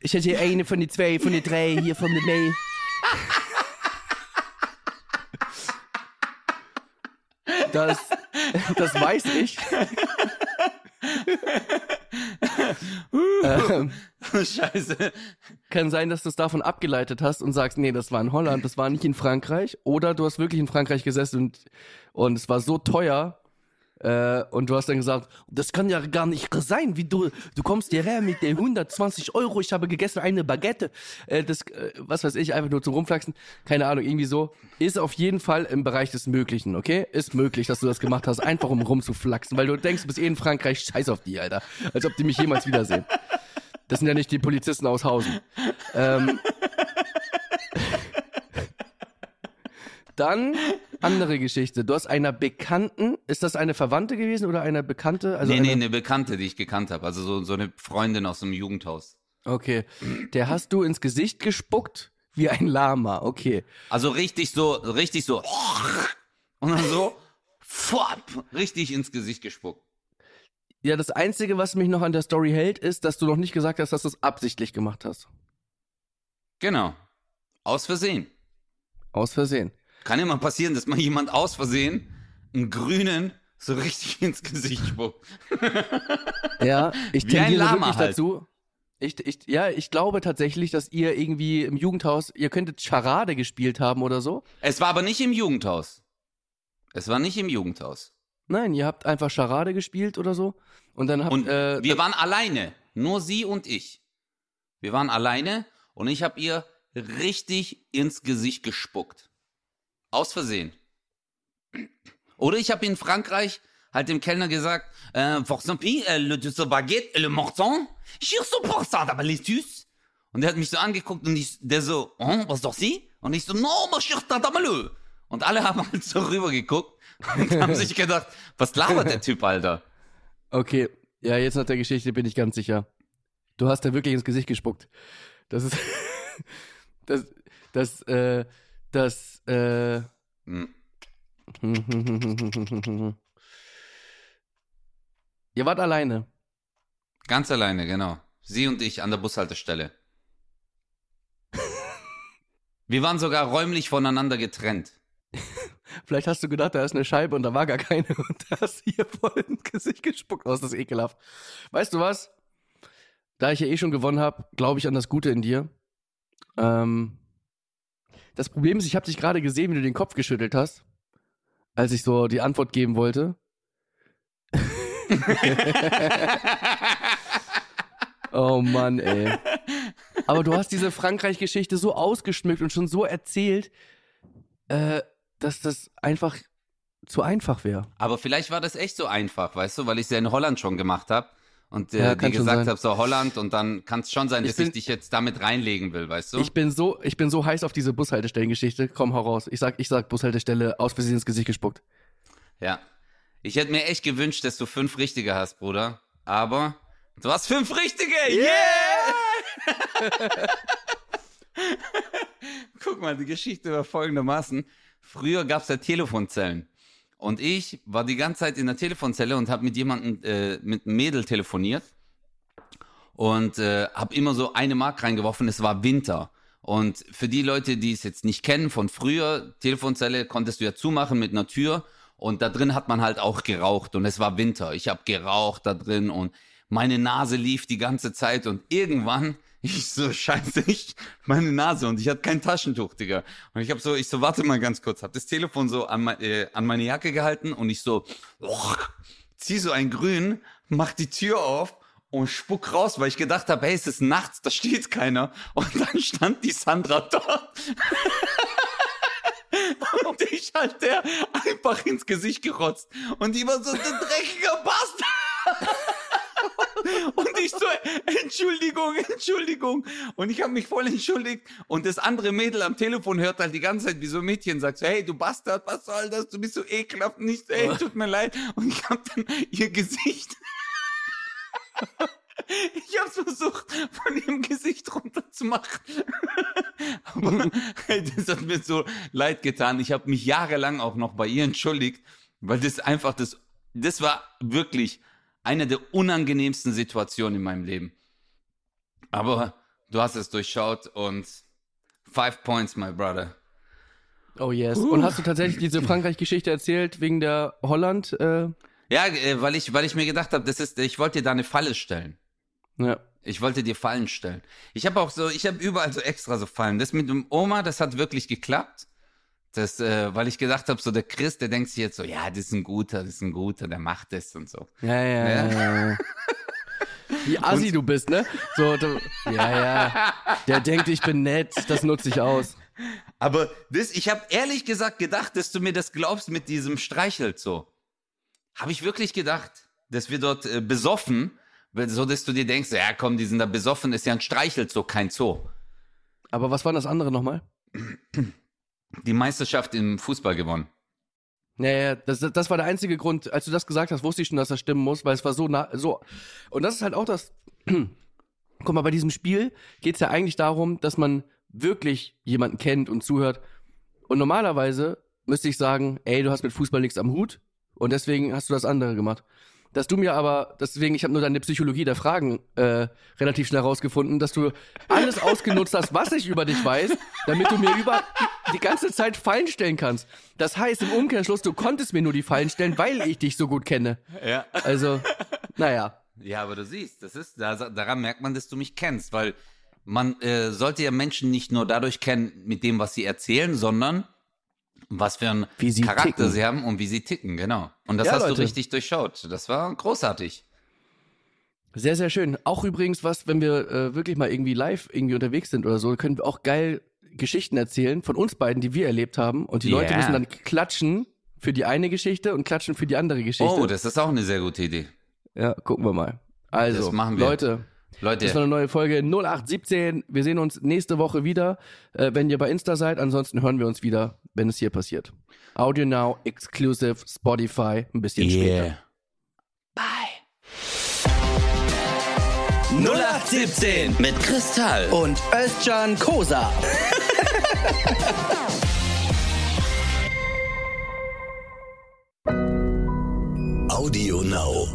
ich hätte hier eine von den zwei, von den drei, hier von den May. Das, das weiß ich. ähm, Scheiße. Kann sein, dass du es davon abgeleitet hast und sagst, nee, das war in Holland, das war nicht in Frankreich. Oder du hast wirklich in Frankreich gesessen und, und es war so teuer. Äh, und du hast dann gesagt, das kann ja gar nicht sein, wie du, du kommst hierher mit den 120 Euro, ich habe gegessen eine Baguette, äh, das, äh, was weiß ich, einfach nur zum Rumflaxen, keine Ahnung, irgendwie so, ist auf jeden Fall im Bereich des Möglichen, okay? Ist möglich, dass du das gemacht hast, einfach um rumzuflaxen, weil du denkst, du bist eh in Frankreich, scheiß auf die, Alter, als ob die mich jemals wiedersehen. Das sind ja nicht die Polizisten aus Hausen. Ähm, dann andere Geschichte. Du hast einer Bekannten, ist das eine Verwandte gewesen oder eine Bekannte? Also nee, eine, nee, eine Bekannte, die ich gekannt habe. Also so, so eine Freundin aus dem Jugendhaus. Okay. Der hast du ins Gesicht gespuckt wie ein Lama. Okay. Also richtig so, richtig so. Und dann so, fupp, richtig ins Gesicht gespuckt. Ja, das Einzige, was mich noch an der Story hält, ist, dass du noch nicht gesagt hast, dass du es absichtlich gemacht hast. Genau. Aus Versehen. Aus Versehen. Kann immer passieren, dass mal jemand aus Versehen einen grünen so richtig ins Gesicht spuckt. Ja, ich Wie tendiere Lama wirklich halt. dazu. Ich, ich, ja, ich glaube tatsächlich, dass ihr irgendwie im Jugendhaus, ihr könntet Charade gespielt haben oder so. Es war aber nicht im Jugendhaus. Es war nicht im Jugendhaus. Nein, ihr habt einfach Charade gespielt oder so. Und dann habt Und äh, wir waren alleine. Nur sie und ich. Wir waren alleine und ich habe ihr richtig ins Gesicht gespuckt. Aus Versehen. Oder ich habe in Frankreich halt dem Kellner gesagt, äh, pour son prix, euh, le de baguette, le morton, je pour ça, aber les tus. Und der hat mich so angeguckt und ich, der so, oh, was doch sie? Und ich so, no, monsieur, le. Und alle haben halt so rüber geguckt und haben sich gedacht, was labert der Typ, Alter? Okay, ja, jetzt nach der Geschichte bin ich ganz sicher. Du hast da wirklich ins Gesicht gespuckt. Das ist. das. Das, äh. Das, äh. Ihr wart alleine. Ganz alleine, genau. Sie und ich an der Bushaltestelle. Wir waren sogar räumlich voneinander getrennt. Vielleicht hast du gedacht, da ist eine Scheibe und da war gar keine und da hast du hier voll ins Gesicht gespuckt. Oh, ist das ekelhaft. Weißt du was? Da ich ja eh schon gewonnen habe, glaube ich an das Gute in dir. Ähm, das Problem ist, ich habe dich gerade gesehen, wie du den Kopf geschüttelt hast, als ich so die Antwort geben wollte. oh Mann, ey. Aber du hast diese Frankreich-Geschichte so ausgeschmückt und schon so erzählt, äh, dass das einfach zu einfach wäre. Aber vielleicht war das echt so einfach, weißt du, weil ich es ja in Holland schon gemacht habe. und äh, Ja, dir gesagt habe, so Holland und dann kann es schon sein, Ich dass ich bin- dich jetzt damit reinlegen will, weißt du? Ich bin so, ich bin so heiß auf diese Bushaltestellengeschichte. Komm, hau raus. Ich sag, ich sag Bushaltestelle aus Versehen ins Gesicht gespuckt. ja. Ich hätte mir echt gewünscht, dass du fünf Richtige hast, Bruder. Aber du hast fünf Richtige! Yeah! Guck mal, die Geschichte war folgendermaßen. Früher gab es ja Telefonzellen. Und ich war die ganze Zeit in der Telefonzelle und habe mit jemandem, äh, mit einem Mädel telefoniert. Und äh, habe immer so eine Mark reingeworfen, es war Winter. Und für die Leute, die es jetzt nicht kennen, von früher, Telefonzelle konntest du ja zumachen mit einer Tür. Und da drin hat man halt auch geraucht. Und es war Winter. Ich habe geraucht da drin und meine Nase lief die ganze Zeit. Und irgendwann, ich so, scheiße, ich, meine Nase. Und ich hatte kein Taschentuch, Digga. Und ich habe so, ich so, warte mal ganz kurz. Hab das Telefon so an, mein, äh, an meine Jacke gehalten. Und ich so, zieh so ein Grün, mach die Tür auf und spuck raus, weil ich gedacht habe, hey, es ist nachts, da steht keiner. Und dann stand die Sandra dort. und ich halt der einfach ins Gesicht gerotzt. Und die war so, du dreckiger Bastard. Und ich so, Entschuldigung, Entschuldigung. Und ich habe mich voll entschuldigt. Und das andere Mädel am Telefon hört halt die ganze Zeit, wie so ein Mädchen sagt, so, hey, du Bastard, was soll das? Du bist so ekelhaft. Und ich so, hey, tut mir leid. Und ich habe dann ihr Gesicht ich habe versucht, von ihrem Gesicht runterzumachen. Aber hey, das hat mir so leid getan. Ich habe mich jahrelang auch noch bei ihr entschuldigt, weil das einfach das, das war wirklich eine der unangenehmsten Situationen in meinem Leben. Aber du hast es durchschaut und five points, my brother. Oh yes. Und hast du tatsächlich diese Frankreich-Geschichte erzählt wegen der Holland? Äh, Ja, äh, weil ich, weil ich mir gedacht habe, das ist, ich wollte dir da eine Falle stellen. ja. Ich wollte dir Fallen stellen. Ich habe auch so, ich habe überall so extra so Fallen. Das mit dem Oma, das hat wirklich geklappt. Das, äh, weil ich gedacht habe, so der Chris, der denkt sich jetzt so, ja, das ist ein guter, das ist ein guter, der macht das und so. Ja, ja, ja. ja, ja. Wie assi du bist, ne? So, du, ja, ja. Der denkt, ich bin nett, das nutze ich aus. Aber das, ich habe ehrlich gesagt gedacht, dass du mir das glaubst mit diesem Streichelt so. Habe ich wirklich gedacht, dass wir dort äh, besoffen, so dass du dir denkst, ja komm, die sind da besoffen, ist ja ein Streichelt so, kein Zoo. Aber was war das andere nochmal? Die Meisterschaft im Fußball gewonnen. Ja, ja, das, das war der einzige Grund, als du das gesagt hast, wusste ich schon, dass das stimmen muss, weil es war so nah, so. Und das ist halt auch das. Guck mal, bei diesem Spiel geht's ja eigentlich darum, dass man wirklich jemanden kennt und zuhört. Und normalerweise müsste ich sagen, ey, du hast mit Fußball nichts am Hut und deswegen hast du das andere gemacht. Dass du mir aber, deswegen, ich habe nur deine Psychologie der Fragen äh, relativ schnell rausgefunden, dass du alles ausgenutzt hast, was ich über dich weiß, damit du mir über die ganze Zeit Fallen stellen kannst. Das heißt im Umkehrschluss, du konntest mir nur die Fallen stellen, weil ich dich so gut kenne. Ja. Also, naja. Ja, aber du siehst, das ist, da, daran merkt man, dass du mich kennst, weil man äh, sollte ja Menschen nicht nur dadurch kennen mit dem, was sie erzählen, sondern was für einen sie Charakter ticken. sie haben und wie sie ticken, genau. Und das Ja, hast Leute. du richtig durchschaut. Das war großartig. Sehr, sehr schön. Auch übrigens was, wenn wir äh, wirklich mal irgendwie live irgendwie unterwegs sind oder so, können wir auch geil Geschichten erzählen von uns beiden, die wir erlebt haben. Und die Leute Ja. müssen dann klatschen für die eine Geschichte und klatschen für die andere Geschichte. Oh, das ist auch eine sehr gute Idee. ja, gucken wir mal. Also, Das machen wir. Leute, das war Leute, eine neue Folge 0817. Wir sehen uns nächste Woche wieder, äh, wenn ihr bei Insta seid. Ansonsten hören wir uns wieder, wenn es hier passiert. Audio Now, Exclusive, Spotify, ein bisschen später. Bye. 0817 Mit Kristall. und Özcan Kosa. Audio Now.